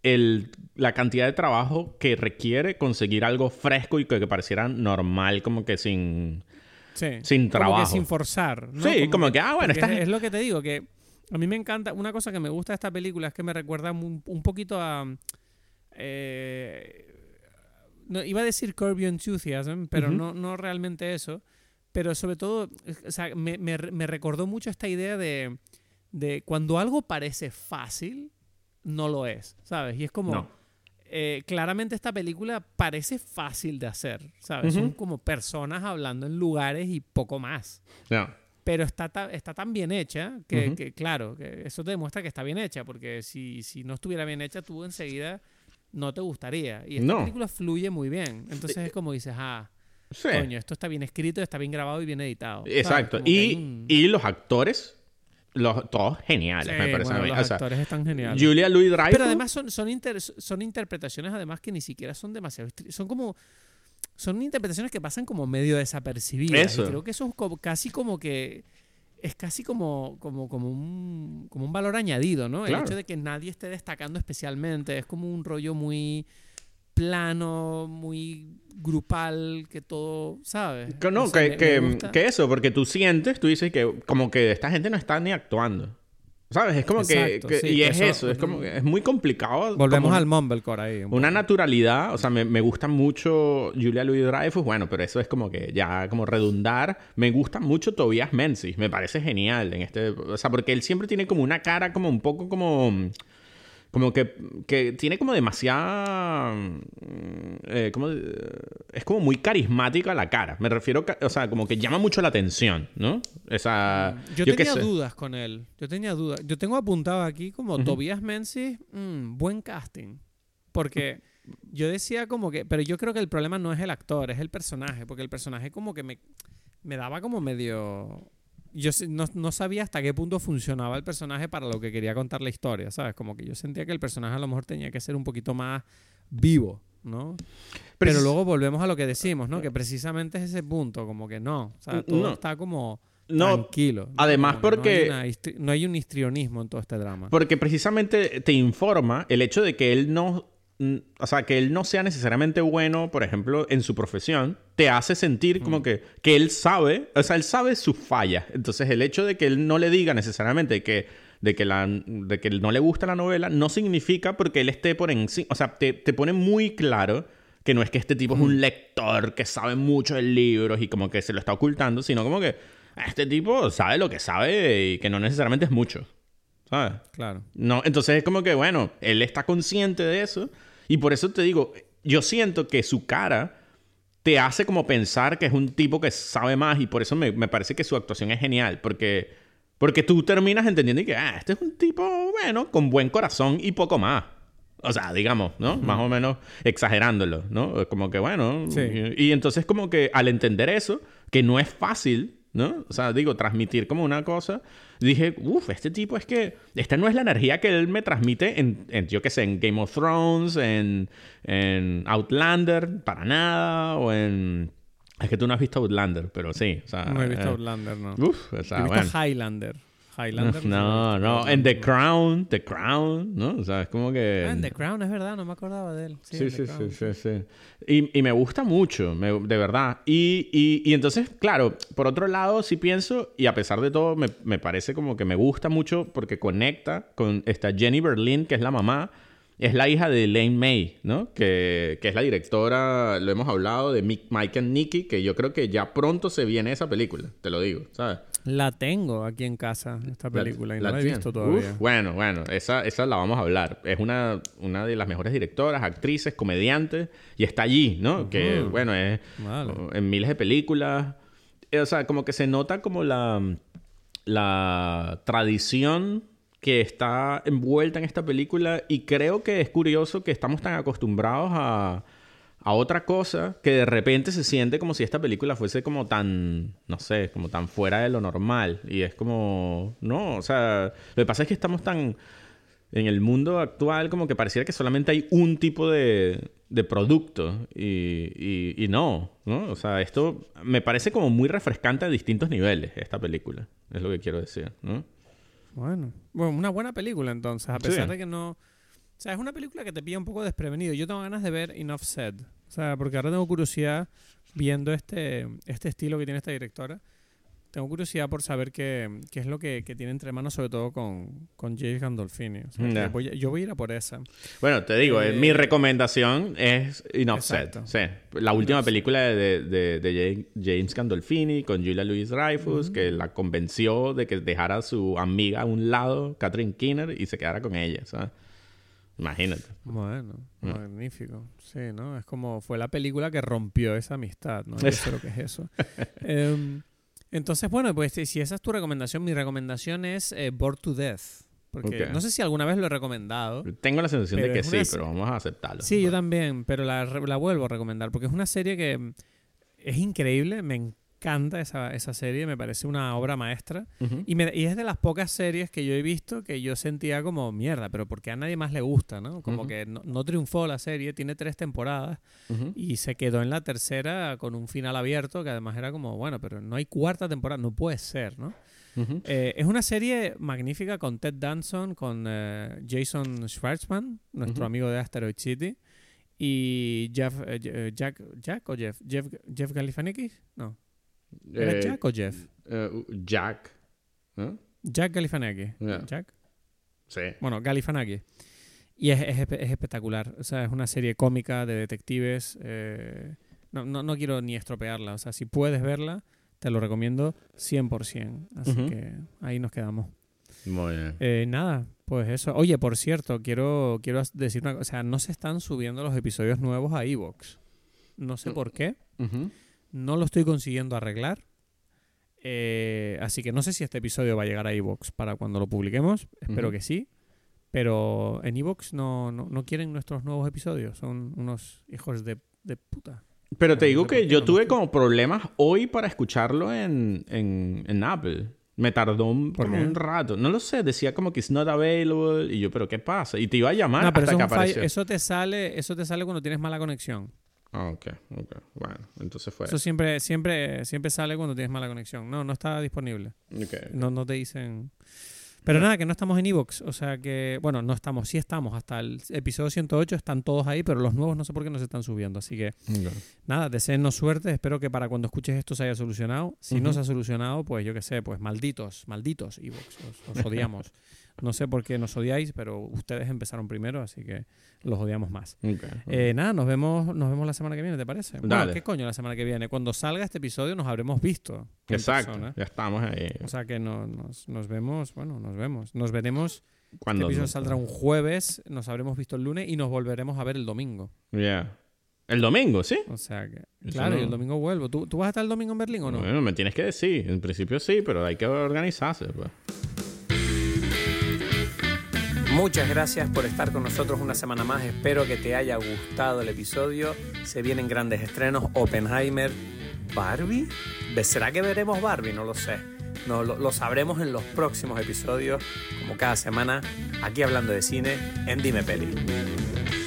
el, la cantidad de trabajo que requiere conseguir algo fresco y que, que pareciera normal, como que sin sin trabajo. Como que sin forzar. Sí, como, que, ah, bueno, Es lo que te digo, que a mí me encanta. Una cosa que me gusta de esta película es que me recuerda un, poquito a. Eh, no, iba a decir Curb Your Enthusiasm, pero no, no realmente eso. Pero sobre todo, o sea, me, me, me, recordó mucho esta idea de, de cuando algo parece fácil, no lo es, ¿sabes? Y es como. Eh, claramente esta película parece fácil de hacer, ¿sabes? Son como personas hablando en lugares y poco más. Pero está, está tan bien hecha que, claro, que eso te demuestra que está bien hecha, porque si, si no estuviera bien hecha, tú enseguida no te gustaría. Y esta película fluye muy bien. Entonces es como dices, ah, coño, esto está bien escrito, está bien grabado y bien editado. Exacto. Y, y los actores los, todos geniales, me parece a mí. Los actores están geniales. Julia Louis Dreyfus. Pero además son, son, son interpretaciones además que ni siquiera son demasiado... Son como... Son interpretaciones que pasan como medio desapercibidas. Eso. creo que eso es casi como que es casi como, como, como, un, como un valor añadido, ¿no? Claro. El hecho de que nadie esté destacando especialmente. Es como un rollo muy plano, muy grupal, que todo, ¿sabes? Que no, sé, que, me- que, me gusta. que eso, porque tú sientes, tú dices que como que esta gente no está ni actuando. ¿Sabes? Es como que, Exacto, que- sí, y es eso- eso, es como que es muy complicado. Volvemos como al mumblecore ahí. un Una naturalidad, o sea, me, me gusta mucho Julia Louis Dreyfus, bueno, pero eso es como que ya como redundar. Me gusta mucho Tobias Menzies, me parece genial en este, o sea, porque él siempre tiene como una cara como un poco como como que, que tiene como demasiada mm, eh, como, eh, es como muy carismática la cara. Me refiero, o sea, como que llama mucho la atención, ¿no? Esa Yo, tenía dudas con él. Yo tenía dudas. Yo tengo apuntado aquí como Tobias Menzies, mm, buen casting. Porque yo decía como que... Pero yo creo que el problema no es el actor, es el personaje. Porque el personaje como que me, me daba como medio... Yo no, no sabía hasta qué punto funcionaba el personaje para lo que quería contar la historia, ¿sabes? Como que yo sentía que el personaje a lo mejor tenía que ser un poquito más vivo, ¿no? Pero, luego volvemos a lo que decimos, ¿no? Que precisamente es ese punto, como que no. O sea, todo No. está como No, tranquilo. además porque- No hay, una no hay un histrionismo en todo este drama. Porque precisamente te informa el hecho de que él no. O sea, que él no sea necesariamente bueno, por ejemplo, en su profesión, te hace sentir como que, que él sabe, o sea, él sabe sus fallas. Entonces, el hecho de que él no le diga necesariamente que, de que, la, de que no le gusta la novela, no significa porque él esté por encima. O sea, te, te pone muy claro que no es que este tipo es un lector que sabe mucho de libros y como que se lo está ocultando, sino como que este tipo sabe lo que sabe y que no necesariamente es mucho. ¿Sabes? Claro. No, entonces es como que, bueno, él está consciente de eso. Y por eso te digo, yo siento que su cara te hace como pensar que es un tipo que sabe más. Y por eso me, me parece que su actuación es genial. Porque, porque tú terminas entendiendo y que, ah, este es un tipo, bueno, con buen corazón y poco más. O sea, digamos, ¿no? Más o menos exagerándolo, ¿no? Como que, bueno. Sí. Y, y entonces como que al entender eso, que no es fácil, ¿no? O sea, digo, transmitir como una cosa, dije, uff, este tipo es que, esta no es la energía que él me transmite en, en, yo qué sé, en Game of Thrones, en, en Outlander, para nada, o en... Es que tú no has visto Outlander, pero sí, o sea... No he visto eh, Outlander, no. Uf, o he sea, visto bueno. Highlander. Highlander. No, no, pero en The no. Crown, The Crown, ¿no? O sea, es como que... Ah, en The Crown, es verdad, no me acordaba de él. Sí, Sí, sí, sí, sí, sí. Y, y me gusta mucho, me- de verdad. Y, y- y entonces, claro, por otro lado, sí pienso, y a pesar de todo, me, me parece como que me gusta mucho porque conecta con esta Jenny Berlin, que es la mamá, es la hija de Elaine May, ¿no? Que, que es la directora, lo hemos hablado, de Mike and Nicky, que yo creo que ya pronto se viene esa película, te lo digo, ¿sabes? La tengo aquí en casa, esta película, y no la he visto todavía. Uf, bueno, bueno, esa, esa la vamos a hablar. Es una, una de las mejores directoras, actrices, comediantes, y está allí, ¿no? Que, bueno, es Vale. en miles de películas. Eh, O sea, como que se nota como la, la tradición que está envuelta en esta película y creo que es curioso que estamos tan acostumbrados a, a otra cosa que de repente se siente como si esta película fuese como tan, no sé, como tan fuera de lo normal. Y es como, no, o sea, lo que pasa es que estamos tan... En el mundo actual como que pareciera que solamente hay un tipo de, de producto y, y- y no, ¿no? O sea, esto me parece como muy refrescante a distintos niveles, esta película, es lo que quiero decir, ¿no? Bueno. bueno, una buena película entonces, a pesar Sí. de que no... O sea, es una película que te pilla un poco desprevenido. Yo tengo ganas de ver Enough Said. O sea, porque ahora tengo curiosidad viendo este, este estilo que tiene esta directora. Tengo curiosidad por saber qué, qué es lo que, que tiene entre manos, sobre todo con, con James Gandolfini. O sea, voy a- yo voy a ir a por esa. Bueno, te digo, eh, Eh, mi recomendación es Said. exacto. Sí, la última película de, de- de Ja- James Gandolfini con Julia Louis Dreyfus, que la convenció de que dejara a su amiga a un lado, Catherine Keener, y se quedara con ella, ¿sabes? Imagínate. Bueno, Mm. magnífico. Sí, ¿no? Es como fue la película que rompió esa amistad, ¿no? Yo sé lo que es eso. Em, entonces, bueno, pues si esa es tu recomendación, mi recomendación es eh, Bored to Death. Porque no sé si alguna vez lo he recomendado. Tengo la sensación de que sí, pero vamos a aceptarlo. Sí, yo también, pero la, la vuelvo a recomendar porque es una serie que mm, es increíble, me encanta esa, esa serie, me parece una obra maestra. Y, me- y es de las pocas series que yo he visto que yo sentía como mierda, pero porque a nadie más le gusta, ¿no? Como que no, no triunfó la serie, tiene tres temporadas y se quedó en la tercera con un final abierto que además era como, bueno, pero no hay cuarta temporada, no puede ser, ¿no? Eh, es una serie magnífica con Ted Danson, con eh, Jason Schwartzman, nuestro amigo de Asteroid City, y Jeff, eh, Jack, Jack o Jeff, Jeff, Jeff Galifianakis, no, ¿era Eh, Jack o Jeff? eh, Jack. ¿no? Jack Galifianakis, Yeah. Jack, Sí. bueno, Galifianakis. Y es, es es espectacular. O sea, es una serie cómica de detectives. eh, no, no, no quiero ni estropearla. O sea, si puedes verla, te lo recomiendo 100%. Así que ahí nos quedamos. Muy bien. Eh, nada, pues eso. Oye, por cierto, quiero, quiero decir una cosa. O sea, no se están subiendo los episodios nuevos a Evox. No sé Mm. por qué. No lo estoy consiguiendo arreglar. Eh, así que no sé si este episodio va a llegar a Evox para cuando lo publiquemos. Espero que sí. Pero en Evox no, no, no quieren nuestros nuevos episodios. Son unos hijos de, de puta. Pero te digo que yo tuve como problemas hoy para escucharlo en, en, en Apple. Me tardó un, ¿Por como un rato. No lo sé, decía como que it's not available. Y yo, ¿pero qué pasa? Y te iba a llamar No, pero hasta eso, que es un fallo- apareció. eso te sale, eso te sale cuando tienes mala conexión. Ah, ok, ok. Bueno, entonces fue. Eso siempre, siempre, siempre sale cuando tienes mala conexión. No, no está disponible. Ok. No, no te dicen. Pero nada, que no estamos en Evox. O sea que, bueno, no estamos, sí estamos. Hasta el episodio 108 están todos ahí, pero los nuevos no sé por qué no se están subiendo. Así que, Ok. nada, deseennos suerte. Espero que para cuando escuches esto se haya solucionado. Si no se ha solucionado, pues yo qué sé, pues malditos, malditos Evox. Os, os odiamos. no sé por qué nos odiáis, pero ustedes empezaron primero, así que los odiamos más. Ok. Eh, nada, nos vemos, nos vemos la semana que viene, ¿te parece? Bueno, Dale. ¿qué coño la semana que viene? Cuando salga este episodio nos habremos visto. Exacto. persona. Ya estamos ahí. O sea que no, nos, nos vemos, bueno, nos vemos. Nos veremos. Este Cuando episodio saldrá un jueves, nos habremos visto el lunes y nos volveremos a ver el domingo. Ya. El domingo, ¿sí? O sea que, Eso claro, no- y el domingo vuelvo. ¿Tú, ¿Tú vas a estar el domingo en Berlín o no? Bueno, me tienes que decir. En principio sí, pero hay que organizarse. Pues. Muchas gracias por estar con nosotros una semana más. Espero que te haya gustado el episodio. Se vienen grandes estrenos. Oppenheimer, Barbie. ¿Será que veremos Barbie? No lo sé. No, lo, lo sabremos en los próximos episodios, como cada semana, aquí hablando de cine en Dime Peli.